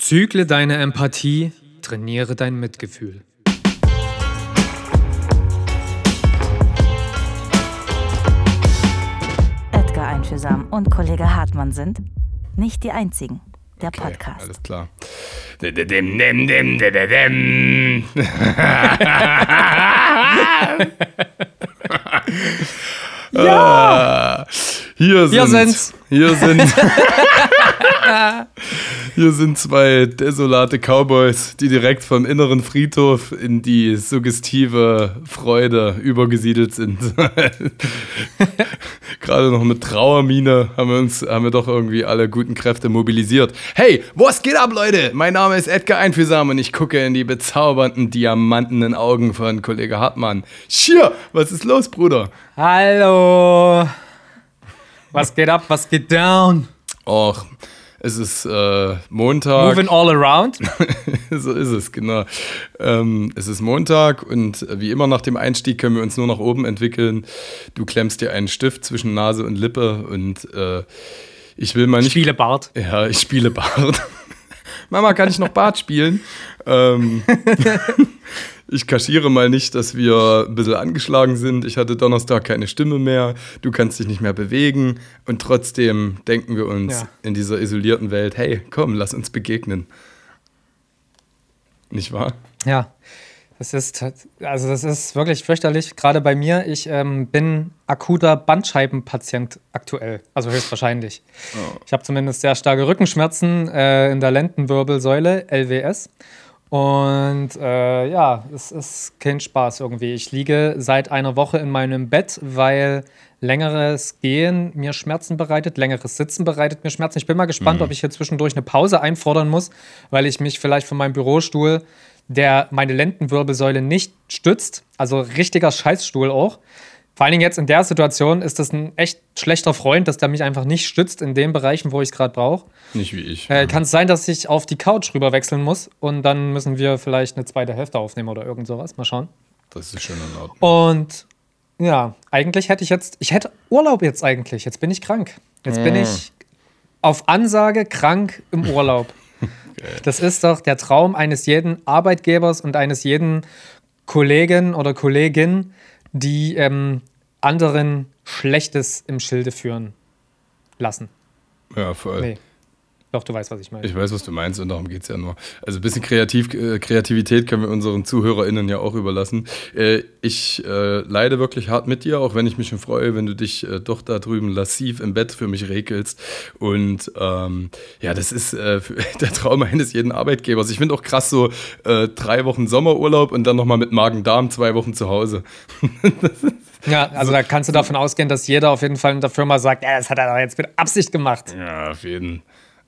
Zügle deine Empathie, trainiere dein Mitgefühl. Edgar Einfühlsam und Kollege Hartmann sind nicht die einzigen. Der Okay, Podcast. Alles klar. Dem, dem, dem, dem, dem, dem. ja! Hier sind, Hier sind's. Hier sind, hier sind zwei desolate Cowboys, die direkt vom inneren Friedhof in die suggestive Freude übergesiedelt sind. Gerade noch mit Trauermine haben wir uns, haben wir doch irgendwie alle guten Kräfte mobilisiert. Hey, was geht ab, Leute? Mein Name ist Edgar Einfühlsam und ich gucke in die bezaubernden, diamantenen Augen von Kollege Hartmann. Schier, was ist los, Bruder? Hallo! Was geht ab? Was geht down? Och, es ist äh, Montag. Moving all around? so ist es, genau. Ähm, es ist Montag und wie immer nach dem Einstieg können wir uns nur nach oben entwickeln. Du klemmst dir einen Stift zwischen Nase und Lippe und äh, ich will mal nicht. Spiele Bart. Ja, ich spiele Bart. Mama, kann ich noch Bart spielen? ähm, ich kaschiere mal nicht, dass wir ein bisschen angeschlagen sind. Ich hatte Donnerstag keine Stimme mehr. Du kannst dich nicht mehr bewegen. Und trotzdem denken wir uns Ja. in dieser isolierten Welt, hey, komm, lass uns begegnen. Nicht wahr? Ja, das ist, also das ist wirklich fürchterlich. Gerade bei mir, ich ähm, bin akuter Bandscheibenpatient aktuell, also höchstwahrscheinlich. Ich habe zumindest sehr starke Rückenschmerzen äh, in der Lendenwirbelsäule, LWS. Und äh, ja, es ist kein Spaß irgendwie. Ich liege seit einer Woche in meinem Bett, weil längeres Gehen mir Schmerzen bereitet, längeres Sitzen bereitet mir Schmerzen. Ich bin mal gespannt, ob ich hier zwischendurch eine Pause einfordern muss, weil ich mich vielleicht von meinem Bürostuhl, der meine Lendenwirbelsäule nicht stützt, also richtiger Scheißstuhl auch. Vor allen Dingen jetzt in der Situation ist das ein echt schlechter Freund, dass der mich einfach nicht stützt in den Bereichen, wo ich es gerade brauche. Nicht wie ich. Äh, Kann es sein, dass ich auf die Couch rüber wechseln muss und dann müssen wir vielleicht eine zweite Hälfte aufnehmen oder irgend sowas. Mal schauen. Das ist schon in Ordnung. Und ja, eigentlich hätte ich jetzt, ich hätte Urlaub jetzt eigentlich. Jetzt bin ich krank. Jetzt bin ich auf Ansage krank im Urlaub. Das ist doch der Traum eines jeden Arbeitgebers und eines jeden Kollegen oder Kollegin, die ähm, anderen Schlechtes im Schilde führen lassen. Ja, voll. Nee. Doch, du weißt, was ich meine. Ich weiß, was du meinst und darum geht es ja nur. Also ein bisschen Kreativ, äh, Kreativität können wir unseren ZuhörerInnen ja auch überlassen. Äh, ich äh, leide wirklich hart mit dir, auch wenn ich mich schon freue, wenn du dich doch da drüben lassiv im Bett für mich regelst. Und ähm, ja, das ist der Traum eines jeden Arbeitgebers. Ich finde auch krass so drei Wochen Sommerurlaub und dann nochmal mit Magen-Darm zwei Wochen zu Hause. Ja, also da kannst du davon ausgehen, dass jeder auf jeden Fall in der Firma sagt, ja, das hat er doch jetzt mit Absicht gemacht. Ja, auf jeden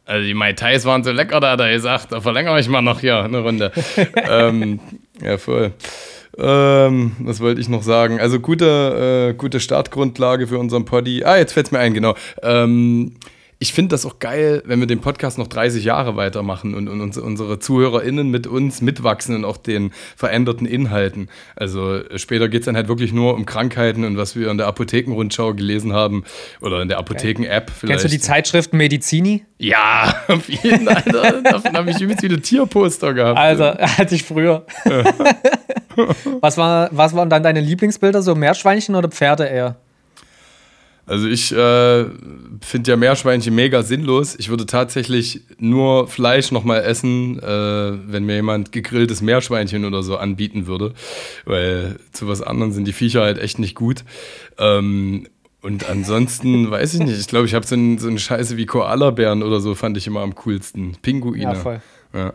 Also die Mai Tais waren so lecker, da hat er gesagt. Da verlängere ich mal noch hier eine Runde. ähm, ja, voll. Ähm, was wollte ich noch sagen? Also gute, äh, gute Startgrundlage für unseren Poddy. Ah, jetzt fällt es mir ein, genau. Ähm, ich finde das auch geil, wenn wir den Podcast noch 30 Jahre weitermachen und, und uns, unsere ZuhörerInnen mit uns mitwachsen und auch den veränderten Inhalten. Also äh, später geht es dann halt wirklich nur um Krankheiten und was wir in der Apothekenrundschau gelesen haben oder in der Apotheken-App vielleicht. Kennst du die Zeitschrift Medizini? Ja, auf jeden Fall. Davon habe ich übelst viele Tierposter gehabt. Also, hatte ich früher. was, war, was waren dann deine Lieblingsbilder? So Meerschweinchen oder Pferde eher? Also ich äh, finde ja Meerschweinchen mega sinnlos. Ich würde tatsächlich nur Fleisch nochmal essen, äh, wenn mir jemand gegrilltes Meerschweinchen oder so anbieten würde. Weil zu was anderem sind die Viecher halt echt nicht gut. Ähm, und ansonsten weiß ich nicht. Ich glaube, ich habe so, ein, so eine Scheiße wie Koalabären oder so, fand ich immer am coolsten. Pinguine. Ja, voll. Ja,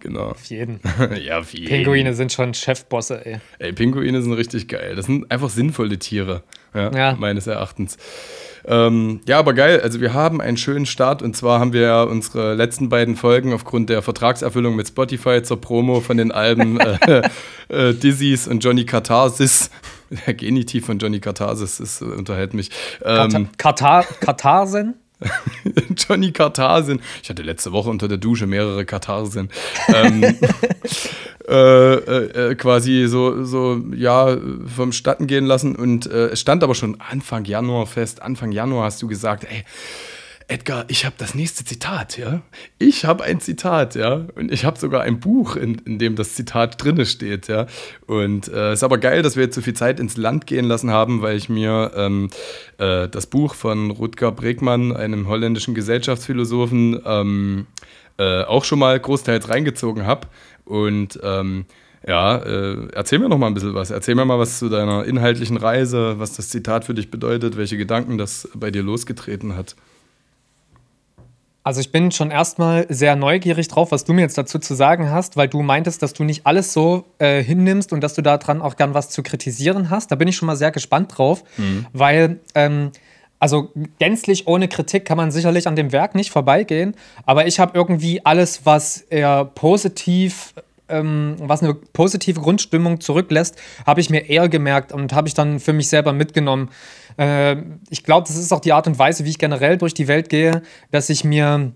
genau. Auf jeden. ja, auf jeden. Pinguine sind schon Chefbosse, ey. Ey, Pinguine sind richtig geil. Das sind einfach sinnvolle Tiere, ja, Ja. meines Erachtens. Ähm, ja, aber geil. Also wir haben einen schönen Start und zwar haben wir ja unsere letzten beiden Folgen aufgrund der Vertragserfüllung mit Spotify zur Promo von den Alben äh, äh, Dizzy's und Johnny Katharsis. Der Genitiv von Johnny Katharsis ist, äh, unterhält mich. Ähm, Katar Katarsen? Johnny Katharsin. Ich hatte letzte Woche unter der Dusche mehrere Katharsin. ähm, äh, äh, äh, quasi so, so, ja, vom Statten gehen lassen. Und äh, es stand aber schon Anfang Januar fest. Anfang Januar hast du gesagt, ey, Edgar, ich habe das nächste Zitat, ja. Ich habe ein Zitat, ja. Und ich habe sogar ein Buch, in, in dem das Zitat drinne steht, ja. Und es äh, ist aber geil, dass wir jetzt so viel Zeit ins Land gehen lassen haben, weil ich mir ähm, äh, das Buch von Rutger Bregmann, einem holländischen Gesellschaftsphilosophen, ähm, äh, auch schon mal großteils reingezogen habe. Und ähm, ja, äh, erzähl mir noch mal ein bisschen was. Erzähl mir mal was zu deiner inhaltlichen Reise, was das Zitat für dich bedeutet, welche Gedanken das bei dir losgetreten hat. Also ich bin schon erstmal sehr neugierig drauf, was du mir jetzt dazu zu sagen hast, weil du meintest, dass du nicht alles so äh, hinnimmst und dass du daran auch gern was zu kritisieren hast. Da bin ich schon mal sehr gespannt drauf, mhm. weil ähm, also gänzlich ohne Kritik kann man sicherlich an dem Werk nicht vorbeigehen, aber ich habe irgendwie alles, was eher positiv ähm, was eine positive Grundstimmung zurücklässt, habe ich mir eher gemerkt und habe ich dann für mich selber mitgenommen. Äh, ich glaube, das ist auch die Art und Weise, wie ich generell durch die Welt gehe, dass ich mir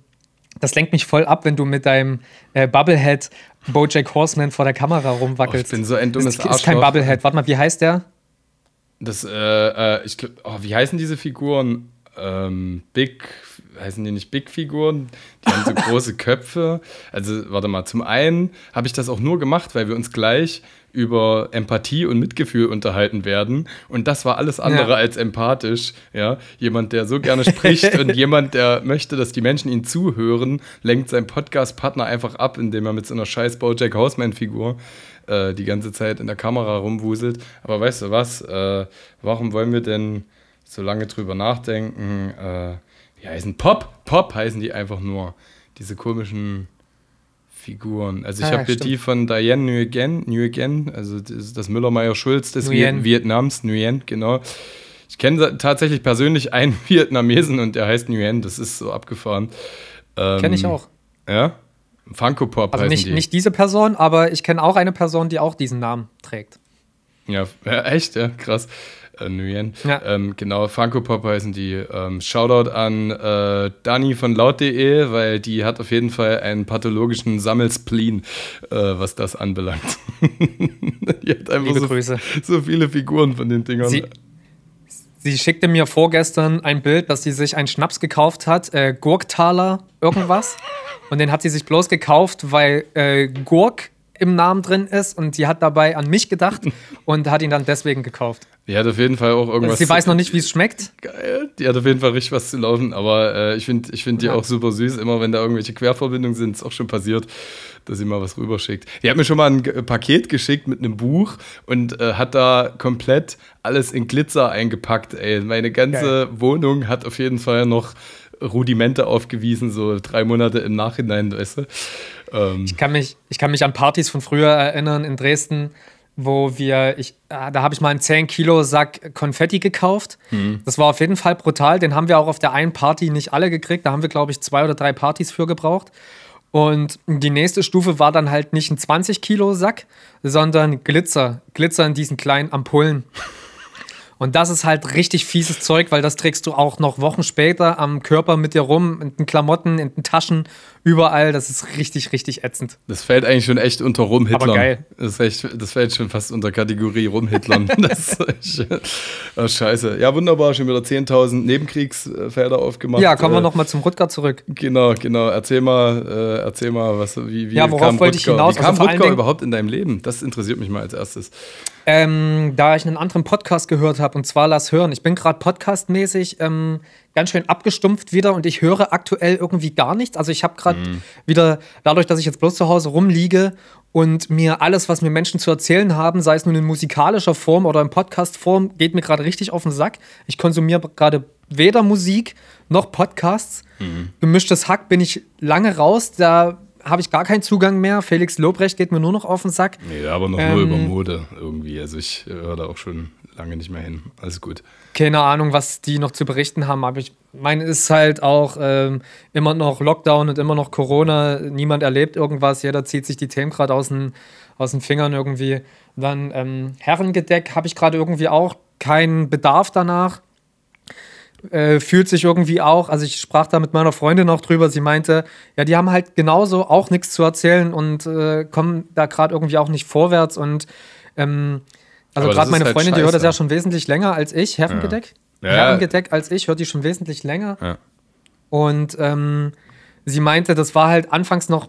das lenkt mich voll ab, wenn du mit deinem äh, Bubblehead Bojack Horseman vor der Kamera rumwackelst. Oh, ich bin so ein dummes das ist, ist kein Bubblehead. Warte mal, wie heißt der? Das, äh, äh ich glaub, oh, wie heißen diese Figuren? Ähm, Big heißen die nicht Big-Figuren? Die haben so große Köpfe. Also, warte mal, zum einen habe ich das auch nur gemacht, weil wir uns gleich über Empathie und Mitgefühl unterhalten werden. Und das war alles andere ja. als empathisch. Ja? Jemand, der so gerne spricht und jemand, der möchte, dass die Menschen ihn zuhören, lenkt seinen Podcast-Partner einfach ab, indem er mit so einer scheiß Bojack Horseman-Figur äh, die ganze Zeit in der Kamera rumwuselt. Aber weißt du was? Äh, warum wollen wir denn so lange drüber nachdenken? Äh, die heißen Pop. Pop heißen die einfach nur. Diese komischen Figuren. Also ich ah, habe hier die von Diane Nguyen, Nguyen also das, das Müller-Meyer-Schulz des Nguyen. Vietnams, Nguyen, genau. Ich kenne tatsächlich persönlich einen Vietnamesen und der heißt Nguyen, das ist so abgefahren. Ähm, kenne ich auch. Ja? Funko Pop also nicht, die. nicht diese Person, aber ich kenne auch eine Person, die auch diesen Namen trägt. Ja, ja echt, ja, krass äh, Nguyen. Ja. Ähm, genau, Funko Pop heißen die. Ähm, Shoutout an äh, Dani von laut.de, weil die hat auf jeden Fall einen pathologischen Sammelspleen, äh, was das anbelangt. die hat einfach Liebe so, Grüße. so viele Figuren von den Dingern. Sie, sie schickte mir vorgestern ein Bild, dass sie sich einen Schnaps gekauft hat, äh, Gurktaler irgendwas. Und den hat sie sich bloß gekauft, weil äh, Gurk im Namen drin ist und sie hat dabei an mich gedacht und hat ihn dann deswegen gekauft. Die hat auf jeden Fall auch irgendwas. Sie weiß noch nicht, wie es schmeckt. Geil. Die hat auf jeden Fall richtig was zu laufen, aber äh, ich finde ich find die ja. auch super süß. Immer wenn da irgendwelche Querverbindungen sind, ist auch schon passiert, dass sie mal was rüberschickt. Die hat mir schon mal ein Paket geschickt mit einem Buch und äh, hat da komplett alles in Glitzer eingepackt. Ey, meine ganze Geil. Wohnung hat auf jeden Fall noch Rudimente aufgewiesen, so drei Monate im Nachhinein, weißt du. Ähm. Ich, kann mich, ich kann mich an Partys von früher erinnern in Dresden, wo wir, ich, ah, da habe ich mal einen 10 Kilo Sack Konfetti gekauft. Mhm. Das war auf jeden Fall brutal. Den haben wir auch auf der einen Party nicht alle gekriegt. Da haben wir, glaube ich, zwei oder drei Partys für gebraucht. Und die nächste Stufe war dann halt nicht ein 20 Kilo Sack, sondern Glitzer. Glitzer in diesen kleinen Ampullen. Und das ist halt richtig fieses Zeug, weil das trägst du auch noch Wochen später am Körper mit dir rum, in den Klamotten, in den Taschen, überall. Das ist richtig, richtig ätzend. Das fällt eigentlich schon echt unter Rumhitlern. Aber geil. Das, echt, das fällt schon fast unter Kategorie Rumhitlern. das ist oh, scheiße. Ja, wunderbar. Schon wieder 10.000 Nebenkriegsfelder aufgemacht. Ja, kommen wir äh, nochmal zum Rutger zurück. Genau, genau. Erzähl mal, äh, erzähl mal, was, wie, wie ja, worauf kam wollte Rutger, ich hinaus? Wie kam also Rutger überhaupt in deinem Leben? Das interessiert mich mal als erstes. Ähm, da ich einen anderen Podcast gehört habe, und zwar Lass hören. Ich bin gerade podcastmäßig ähm, ganz schön abgestumpft wieder und ich höre aktuell irgendwie gar nichts. Also ich habe gerade mhm. wieder, dadurch, dass ich jetzt bloß zu Hause rumliege und mir alles, was mir Menschen zu erzählen haben, sei es nun in musikalischer Form oder in Podcast-Form, geht mir gerade richtig auf den Sack. Ich konsumiere gerade weder Musik noch Podcasts. Mhm. Gemischtes Hack bin ich lange raus. Da habe ich gar keinen Zugang mehr. Felix Lobrecht geht mir nur noch auf den Sack. Nee, aber noch ähm, nur über Mode irgendwie. Also ich höre da auch schon lange nicht mehr hin. Alles gut. Keine Ahnung, was die noch zu berichten haben, aber ich meine, es ist halt auch ähm, immer noch Lockdown und immer noch Corona. Niemand erlebt irgendwas. Jeder zieht sich die Themen gerade aus den, aus den Fingern irgendwie. Dann ähm, Herrengedeck habe ich gerade irgendwie auch keinen Bedarf danach. Äh, fühlt sich irgendwie auch, also ich sprach da mit meiner Freundin auch drüber, sie meinte, ja, die haben halt genauso auch nichts zu erzählen und äh, kommen da gerade irgendwie auch nicht vorwärts und ähm, also gerade meine halt Freundin, scheiße. die hört das ja schon wesentlich länger als ich, Herrengedeck. Ja. Herrengedeck als ich, hört die schon wesentlich länger. Ja. Und ähm, sie meinte, das war halt anfangs noch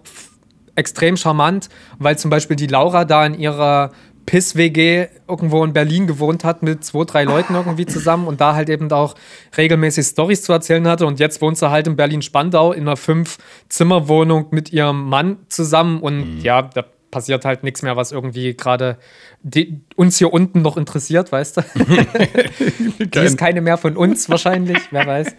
extrem charmant, weil zum Beispiel die Laura da in ihrer Piss-WG irgendwo in Berlin gewohnt hat mit zwei, drei Leuten irgendwie zusammen und da halt eben auch regelmäßig Stories zu erzählen hatte. Und jetzt wohnt sie halt in Berlin-Spandau in einer Fünf-Zimmer-Wohnung mit ihrem Mann zusammen und mhm. ja, da passiert halt nichts mehr, was irgendwie gerade uns hier unten noch interessiert, weißt du? die ist keine mehr von uns wahrscheinlich, wer weiß.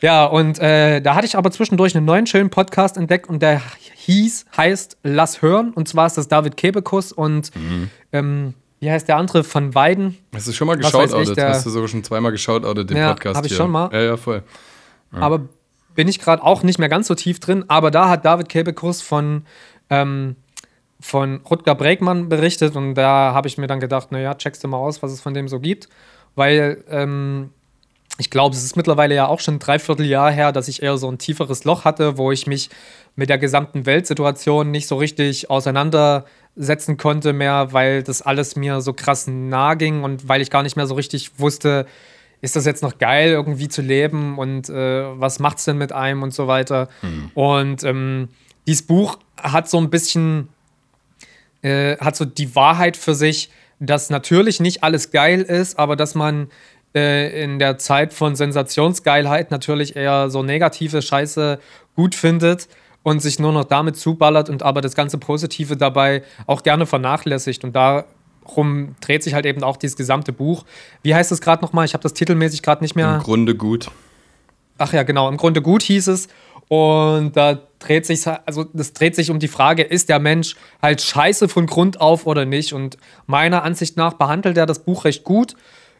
Ja, und äh, da hatte ich aber zwischendurch einen neuen schönen Podcast entdeckt und der hieß, heißt Lass hören. Und zwar ist das David Kebekus und mhm. ähm, wie heißt der andere von Weiden? Hast du schon mal geschaut, Hast du sogar schon zweimal geschaut, den ja, Podcast Habe ich schon mal. Ja, ja, voll. Ja. Aber bin ich gerade auch nicht mehr ganz so tief drin. Aber da hat David Kebekus von ähm, von Rutger Bregmann berichtet und da habe ich mir dann gedacht, naja, checkst du mal aus, was es von dem so gibt, weil ähm, ich glaube, es ist mittlerweile ja auch schon ein Dreivierteljahr her, dass ich eher so ein tieferes Loch hatte, wo ich mich mit der gesamten Weltsituation nicht so richtig auseinandersetzen konnte mehr, weil das alles mir so krass nah ging und weil ich gar nicht mehr so richtig wusste, ist das jetzt noch geil, irgendwie zu leben und äh, was es denn mit einem und so weiter. Mhm. Und ähm, dieses Buch hat so ein bisschen äh, hat so die Wahrheit für sich, dass natürlich nicht alles geil ist, aber dass man äh, in der Zeit von Sensationsgeilheit natürlich eher so negative Scheiße gut findet und sich nur noch damit zuballert und aber das ganze Positive dabei auch gerne vernachlässigt. Und darum dreht sich halt eben auch dieses gesamte Buch. Wie heißt es gerade nochmal? Ich habe das titelmäßig gerade nicht mehr. Im Grunde gut. Ach ja, genau. Im Grunde gut hieß es. Und da dreht sich, also das dreht sich um die Frage, ist der Mensch halt scheiße von Grund auf oder nicht? Und meiner Ansicht nach behandelt er das Buch recht gut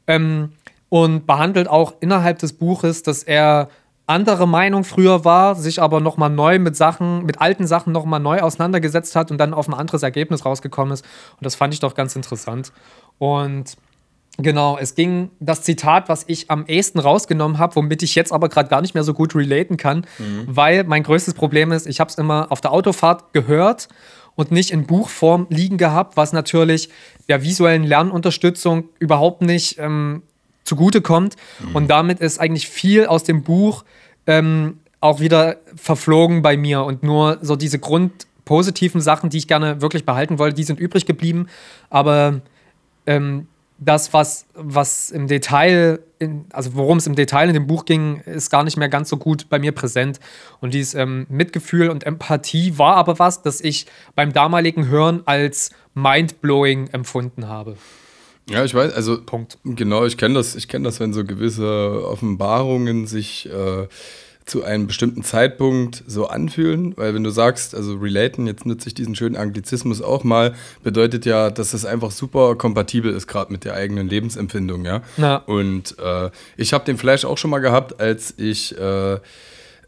ähm, und behandelt auch innerhalb des Buches, dass er andere Meinung früher war, sich aber nochmal neu mit Sachen, mit alten Sachen nochmal neu auseinandergesetzt hat und dann auf ein anderes Ergebnis rausgekommen ist. Und das fand ich doch ganz interessant. Und Genau, es ging das Zitat, was ich am ehesten rausgenommen habe, womit ich jetzt aber gerade gar nicht mehr so gut relaten kann, mhm. weil mein größtes Problem ist, ich habe es immer auf der Autofahrt gehört und nicht in Buchform liegen gehabt, was natürlich der visuellen Lernunterstützung überhaupt nicht ähm, zugutekommt. Mhm. Und damit ist eigentlich viel aus dem Buch ähm, auch wieder verflogen bei mir und nur so diese grundpositiven Sachen, die ich gerne wirklich behalten wollte, die sind übrig geblieben. Aber ähm, das, was, was im Detail, in, also worum es im Detail in dem Buch ging, ist gar nicht mehr ganz so gut bei mir präsent. Und dieses ähm, Mitgefühl und Empathie war aber was, das ich beim damaligen Hören als mindblowing empfunden habe. Ja, ich weiß, also Punkt. Genau, ich kenne das, ich kenne das, wenn so gewisse Offenbarungen sich äh, zu einem bestimmten Zeitpunkt so anfühlen, weil wenn du sagst, also relaten, jetzt nutze ich diesen schönen Anglizismus auch mal, bedeutet ja, dass es einfach super kompatibel ist, gerade mit der eigenen Lebensempfindung, ja. Na. Und äh, ich habe den Flash auch schon mal gehabt, als ich äh,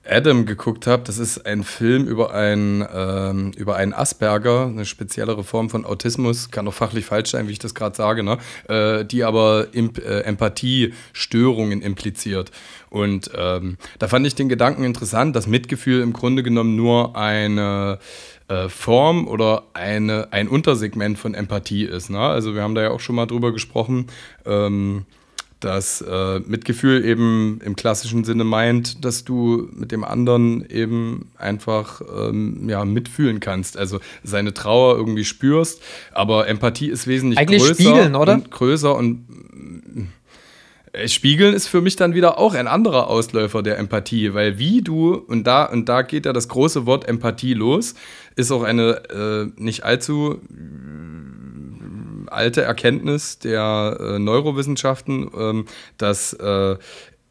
Adam geguckt habe, das ist ein Film über einen, ähm, über einen Asperger, eine speziellere Form von Autismus, kann auch fachlich falsch sein, wie ich das gerade sage, ne? Äh, die aber Imp äh, Empathiestörungen impliziert. Und ähm, da fand ich den Gedanken interessant, dass Mitgefühl im Grunde genommen nur eine äh, Form oder eine, ein Untersegment von Empathie ist. Ne? Also wir haben da ja auch schon mal drüber gesprochen. Ähm, dass äh, Mitgefühl eben im klassischen Sinne meint, dass du mit dem anderen eben einfach ähm, ja, mitfühlen kannst, also seine Trauer irgendwie spürst, aber Empathie ist wesentlich Eigentlich größer spiegeln, oder? und größer und äh, Spiegeln ist für mich dann wieder auch ein anderer Ausläufer der Empathie, weil wie du, und da, und da geht ja das große Wort Empathie los, ist auch eine äh, nicht allzu alte Erkenntnis der äh, Neurowissenschaften, ähm, dass äh,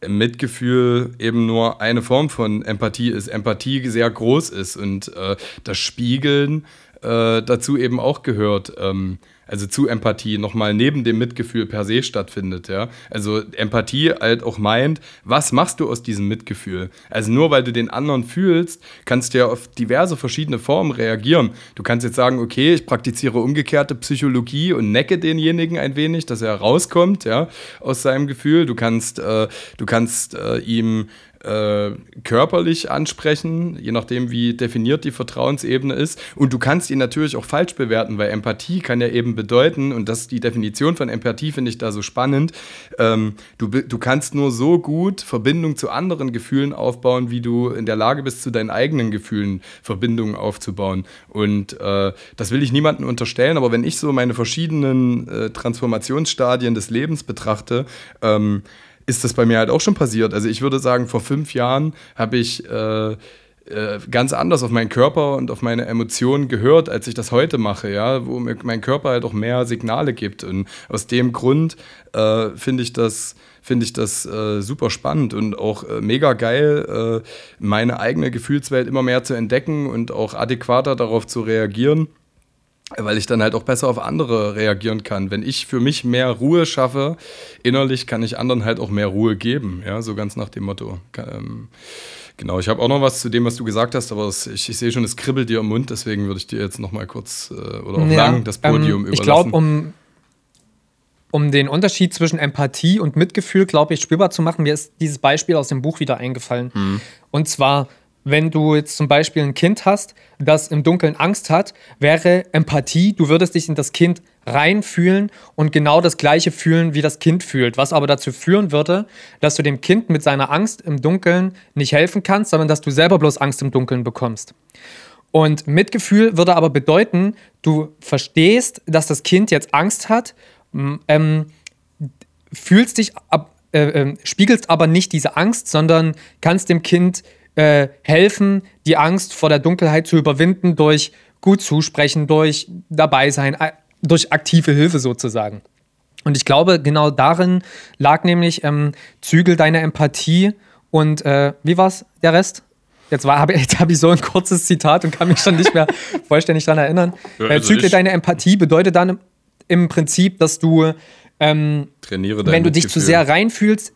Mitgefühl eben nur eine Form von Empathie ist, Empathie sehr groß ist und äh, das Spiegeln äh, dazu eben auch gehört. Ähm, also zu Empathie nochmal neben dem Mitgefühl per se stattfindet, ja. Also Empathie halt auch meint, was machst du aus diesem Mitgefühl? Also nur weil du den anderen fühlst, kannst du ja auf diverse verschiedene Formen reagieren. Du kannst jetzt sagen, okay, ich praktiziere umgekehrte Psychologie und necke denjenigen ein wenig, dass er rauskommt, ja, aus seinem Gefühl. Du kannst, äh, du kannst äh, ihm äh, körperlich ansprechen, je nachdem, wie definiert die Vertrauensebene ist. Und du kannst ihn natürlich auch falsch bewerten, weil Empathie kann ja eben bedeuten, und das ist die Definition von Empathie, finde ich da so spannend, ähm, du, du kannst nur so gut Verbindung zu anderen Gefühlen aufbauen, wie du in der Lage bist, zu deinen eigenen Gefühlen Verbindungen aufzubauen. Und äh, das will ich niemandem unterstellen, aber wenn ich so meine verschiedenen äh, Transformationsstadien des Lebens betrachte, ähm, ist das bei mir halt auch schon passiert. Also ich würde sagen, vor fünf Jahren habe ich äh, äh, ganz anders auf meinen Körper und auf meine Emotionen gehört, als ich das heute mache, ja, wo mir mein Körper halt auch mehr Signale gibt. Und aus dem Grund äh, finde ich das finde ich das äh, super spannend und auch äh, mega geil, äh, meine eigene Gefühlswelt immer mehr zu entdecken und auch adäquater darauf zu reagieren weil ich dann halt auch besser auf andere reagieren kann. Wenn ich für mich mehr Ruhe schaffe, innerlich kann ich anderen halt auch mehr Ruhe geben. Ja, so ganz nach dem Motto. Ähm, genau, ich habe auch noch was zu dem, was du gesagt hast, aber es, ich, ich, sehe schon, es kribbelt dir im Mund, deswegen würde ich dir jetzt noch mal kurz äh, oder auch ja, lang das Podium ähm, überlassen. Ich glaube, um, um den Unterschied zwischen Empathie und Mitgefühl, glaube ich, spürbar zu machen, mir ist dieses Beispiel aus dem Buch wieder eingefallen. Mhm. Und zwar wenn du jetzt zum Beispiel ein Kind hast, das im Dunkeln Angst hat, wäre Empathie, du würdest dich in das Kind reinfühlen und genau das gleiche fühlen, wie das Kind fühlt, was aber dazu führen würde, dass du dem Kind mit seiner Angst im Dunkeln nicht helfen kannst, sondern dass du selber bloß Angst im Dunkeln bekommst. Und Mitgefühl würde aber bedeuten, du verstehst, dass das Kind jetzt Angst hat, ähm, fühlst dich ab, äh, äh, spiegelst aber nicht diese Angst, sondern kannst dem Kind äh, helfen, die Angst vor der Dunkelheit zu überwinden durch gut zusprechen, durch dabei sein, durch aktive Hilfe sozusagen. Und ich glaube, genau darin lag nämlich ähm, Zügel deiner Empathie und äh, wie war's der Rest? Jetzt, habe hab ich so ein kurzes Zitat und kann mich schon nicht mehr vollständig daran erinnern. Ja, äh, also Zügle deiner Empathie bedeutet dann im Prinzip, dass du, ähm, Trainiere wenn du dich zu sehr reinfühlst,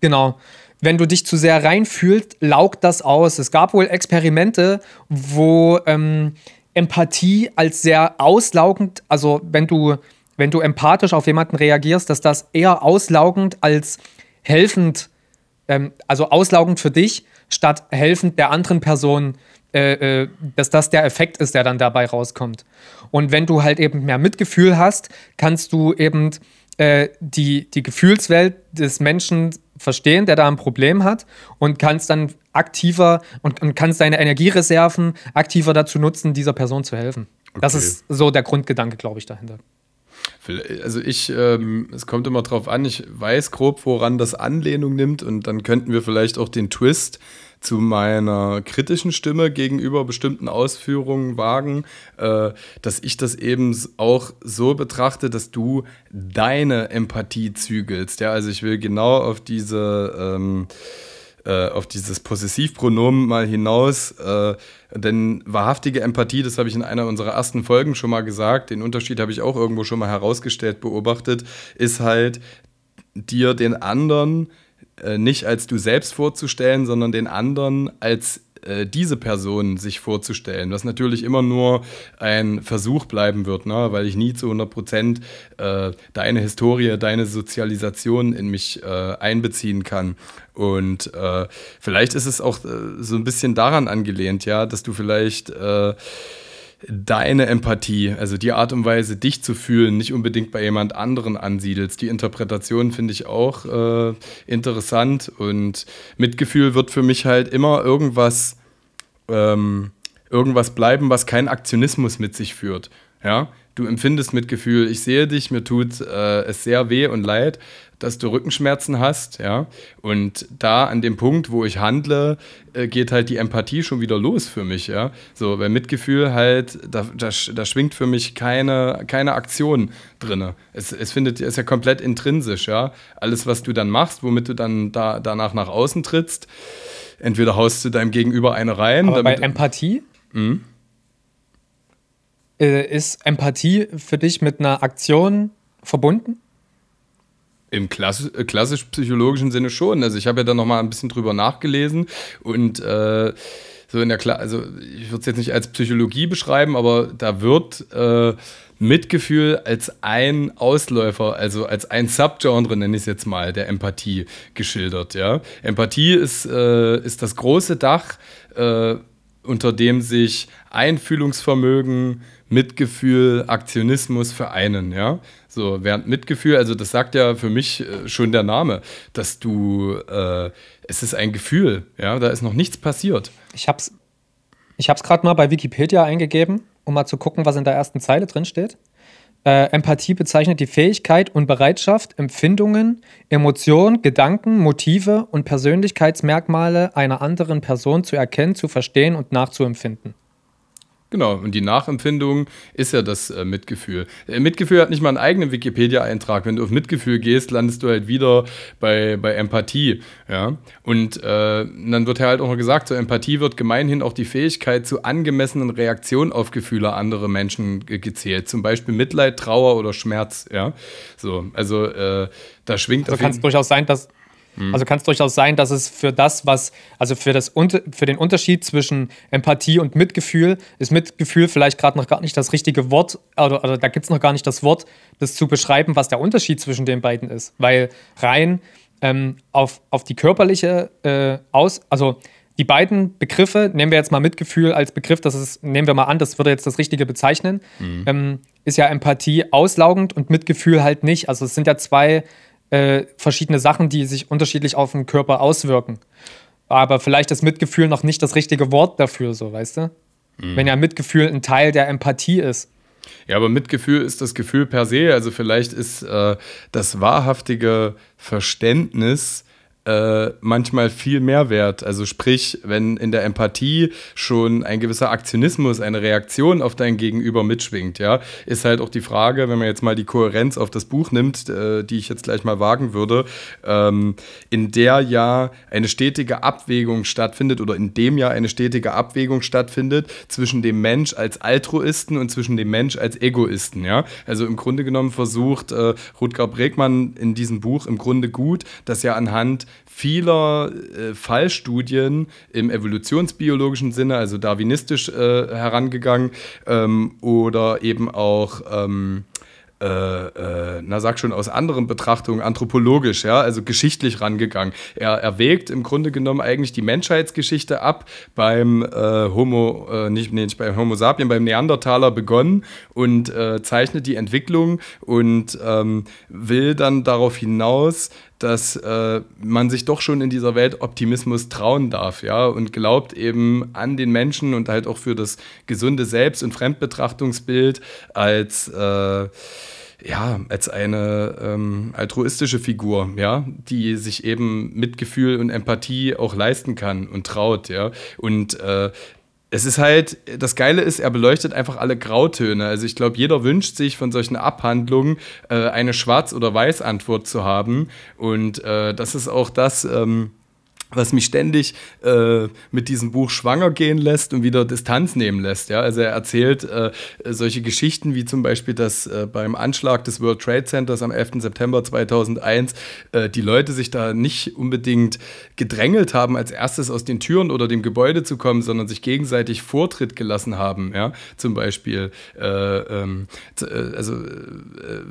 genau, wenn du dich zu sehr reinfühlst, laugt das aus. Es gab wohl Experimente, wo ähm, Empathie als sehr auslaugend, also wenn du, wenn du empathisch auf jemanden reagierst, dass das eher auslaugend als helfend, ähm, also auslaugend für dich, statt helfend der anderen Person, äh, äh, dass das der Effekt ist, der dann dabei rauskommt. Und wenn du halt eben mehr Mitgefühl hast, kannst du eben äh, die, die Gefühlswelt des Menschen verstehen, der da ein Problem hat und kannst dann aktiver und, und kannst deine Energiereserven aktiver dazu nutzen, dieser Person zu helfen. Okay. Das ist so der Grundgedanke, glaube ich, dahinter. Also ich, ähm, es kommt immer drauf an, ich weiß grob, woran das Anlehnung nimmt und dann könnten wir vielleicht auch den Twist zu meiner kritischen Stimme gegenüber bestimmten Ausführungen wagen, äh, dass ich das eben auch so betrachte, dass du deine Empathie zügelst. Ja, also ich will genau auf diese ähm, äh, auf dieses Possessivpronomen mal hinaus. Äh, denn wahrhaftige Empathie, das habe ich in einer unserer ersten Folgen schon mal gesagt, den Unterschied habe ich auch irgendwo schon mal herausgestellt, beobachtet, ist halt dir den anderen äh, nicht als du selbst vorzustellen, sondern den anderen als äh, diese Person sich vorzustellen, was natürlich immer nur ein Versuch bleiben wird, ne? weil ich nie zu 100 Prozent äh, deine Historie, deine Sozialisation in mich äh, einbeziehen kann. Und äh, vielleicht ist es auch so ein bisschen daran angelehnt, ja, dass du vielleicht deine Empathie, also die Art und Weise, dich zu fühlen, nicht unbedingt bei jemand anderen ansiedelst. Die Interpretation finde ich auch äh, interessant und Mitgefühl wird für mich halt immer irgendwas, ähm, irgendwas bleiben, was keinen Aktionismus mit sich führt. Ja, du empfindest Mitgefühl, ich sehe dich, mir tut äh, es sehr weh und leid, dass du Rückenschmerzen hast, ja. Und da an dem Punkt, wo ich handle, äh, geht halt die Empathie schon wieder los für mich, ja. So, weil Mitgefühl halt, da, da, da schwingt für mich keine, keine Aktion drin. Es, es findet, ist ja komplett intrinsisch, ja. Alles, was du dann machst, womit du dann da, danach nach außen trittst, entweder haust du deinem Gegenüber eine rein. Aber bei Empathie? Mh? Äh, ist Empathie für dich mit einer Aktion verbunden? Im äh, klassisch psychologischen Sinne schon. Also ich habe ja da noch mal ein bisschen drüber nachgelesen und äh, so in der Kla also ich würde es jetzt nicht als Psychologie beschreiben, aber da wird äh, Mitgefühl als ein Ausläufer, also als ein Subgenre, nenne ich es jetzt mal, der Empathie geschildert. Ja? Empathie ist, äh, ist das große Dach, äh, unter dem sich Einfühlungsvermögen, Mitgefühl, Aktionismus vereinen. Ja? So, während Mitgefühl, also das sagt ja für mich äh, schon der Name, dass du, äh, es ist ein Gefühl, ja, da ist noch nichts passiert. Ich hab's, ich hab's gerade mal bei Wikipedia eingegeben um mal zu gucken, was in der ersten Zeile drin steht. Äh, Empathie bezeichnet die Fähigkeit und Bereitschaft, Empfindungen, Emotionen, Gedanken, Motive und Persönlichkeitsmerkmale einer anderen Person zu erkennen, zu verstehen und nachzuempfinden. Genau, und die Nachempfindung ist ja das äh, Mitgefühl. Äh, Mitgefühl hat nicht mal einen eigenen Wikipedia-Eintrag. Wenn du auf Mitgefühl gehst, landest du halt wieder bei, bei Empathie. Ja? Und äh, dann wird ja halt auch noch gesagt, zur Empathie wird gemeinhin auch die Fähigkeit zu angemessenen Reaktionen auf Gefühle anderer Menschen gezählt. Zum Beispiel Mitleid, Trauer oder Schmerz. Ja? So, also äh, da schwingt. Also kann es durchaus sein, dass Mhm. Also kann es durchaus sein, dass es für das, was, also für, das, für den Unterschied zwischen Empathie und Mitgefühl, ist Mitgefühl vielleicht gerade noch gar nicht das richtige Wort, oder, oder da gibt es noch gar nicht das Wort, das zu beschreiben, was der Unterschied zwischen den beiden ist. Weil rein ähm, auf, auf die körperliche äh, aus, also die beiden Begriffe, nehmen wir jetzt mal Mitgefühl als Begriff, das ist, nehmen wir mal an, das würde jetzt das Richtige bezeichnen, mhm. ähm, ist ja Empathie auslaugend und Mitgefühl halt nicht. Also es sind ja zwei äh, verschiedene Sachen, die sich unterschiedlich auf den Körper auswirken. Aber vielleicht ist Mitgefühl noch nicht das richtige Wort dafür, so, weißt du? Mhm. Wenn ja Mitgefühl ein Teil der Empathie ist. Ja, aber Mitgefühl ist das Gefühl per se. Also vielleicht ist äh, das wahrhaftige Verständnis äh, manchmal viel mehr wert. Also sprich, wenn in der Empathie schon ein gewisser Aktionismus, eine Reaktion auf dein Gegenüber mitschwingt, ja, ist halt auch die Frage, wenn man jetzt mal die Kohärenz auf das Buch nimmt, äh, die ich jetzt gleich mal wagen würde, ähm, in der ja eine stetige Abwägung stattfindet oder in dem ja eine stetige Abwägung stattfindet zwischen dem Mensch als Altruisten und zwischen dem Mensch als Egoisten, ja. Also im Grunde genommen versucht äh, Rutger Bregmann in diesem Buch im Grunde gut, dass ja anhand vieler äh, Fallstudien im evolutionsbiologischen Sinne, also darwinistisch äh, herangegangen ähm, oder eben auch ähm, äh, äh, na sag schon aus anderen Betrachtungen, anthropologisch, ja, also geschichtlich rangegangen. Er erwägt im Grunde genommen eigentlich die Menschheitsgeschichte ab beim äh, Homo, äh, nicht, nee, nicht beim Homo sapien, beim Neandertaler begonnen und äh, zeichnet die Entwicklung und ähm, will dann darauf hinaus, dass äh, man sich doch schon in dieser Welt Optimismus trauen darf, ja, und glaubt eben an den Menschen und halt auch für das gesunde Selbst- und Fremdbetrachtungsbild als äh, ja, als eine ähm, altruistische Figur, ja, die sich eben Mitgefühl und Empathie auch leisten kann und traut, ja. Und äh, es ist halt, das Geile ist, er beleuchtet einfach alle Grautöne. Also ich glaube, jeder wünscht sich von solchen Abhandlungen äh, eine Schwarz- oder Weiß-Antwort zu haben. Und äh, das ist auch das, ähm, was mich ständig äh, mit diesem Buch schwanger gehen lässt und wieder Distanz nehmen lässt. Ja? Also er erzählt äh, solche Geschichten wie zum Beispiel, dass äh, beim Anschlag des World Trade Centers am 11. September 2001 äh, die Leute sich da nicht unbedingt gedrängelt haben, als erstes aus den Türen oder dem Gebäude zu kommen, sondern sich gegenseitig Vortritt gelassen haben. Ja? Zum Beispiel, äh, ähm, äh, also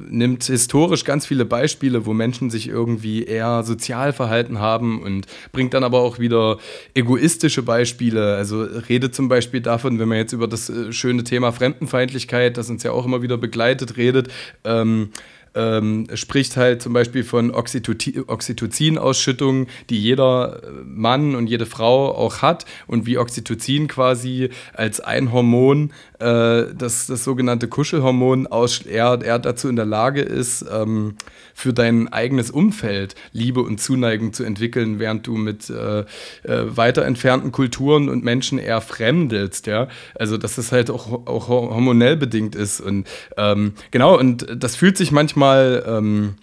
nimmt historisch ganz viele Beispiele, wo Menschen sich irgendwie eher sozial verhalten haben und bringt dann aber auch wieder egoistische Beispiele. Also redet zum Beispiel davon, wenn man jetzt über das äh, schöne Thema Fremdenfeindlichkeit, das uns ja auch immer wieder begleitet, redet. Ähm, ähm, spricht halt zum Beispiel von Oxytocin-Ausschüttungen, die jeder äh, Mann und jede Frau auch hat und wie Oxytocin quasi als ein Hormon, äh, das, das sogenannte Kuschelhormon, er, er dazu in der Lage ist, ähm, für dein eigenes Umfeld Liebe und Zuneigung zu entwickeln, während du mit äh, äh, weiter entfernten Kulturen und Menschen eher fremdelst, ja. Also dass das halt auch, auch hormonell bedingt ist. Und ähm, genau, und das fühlt sich manchmal ähm,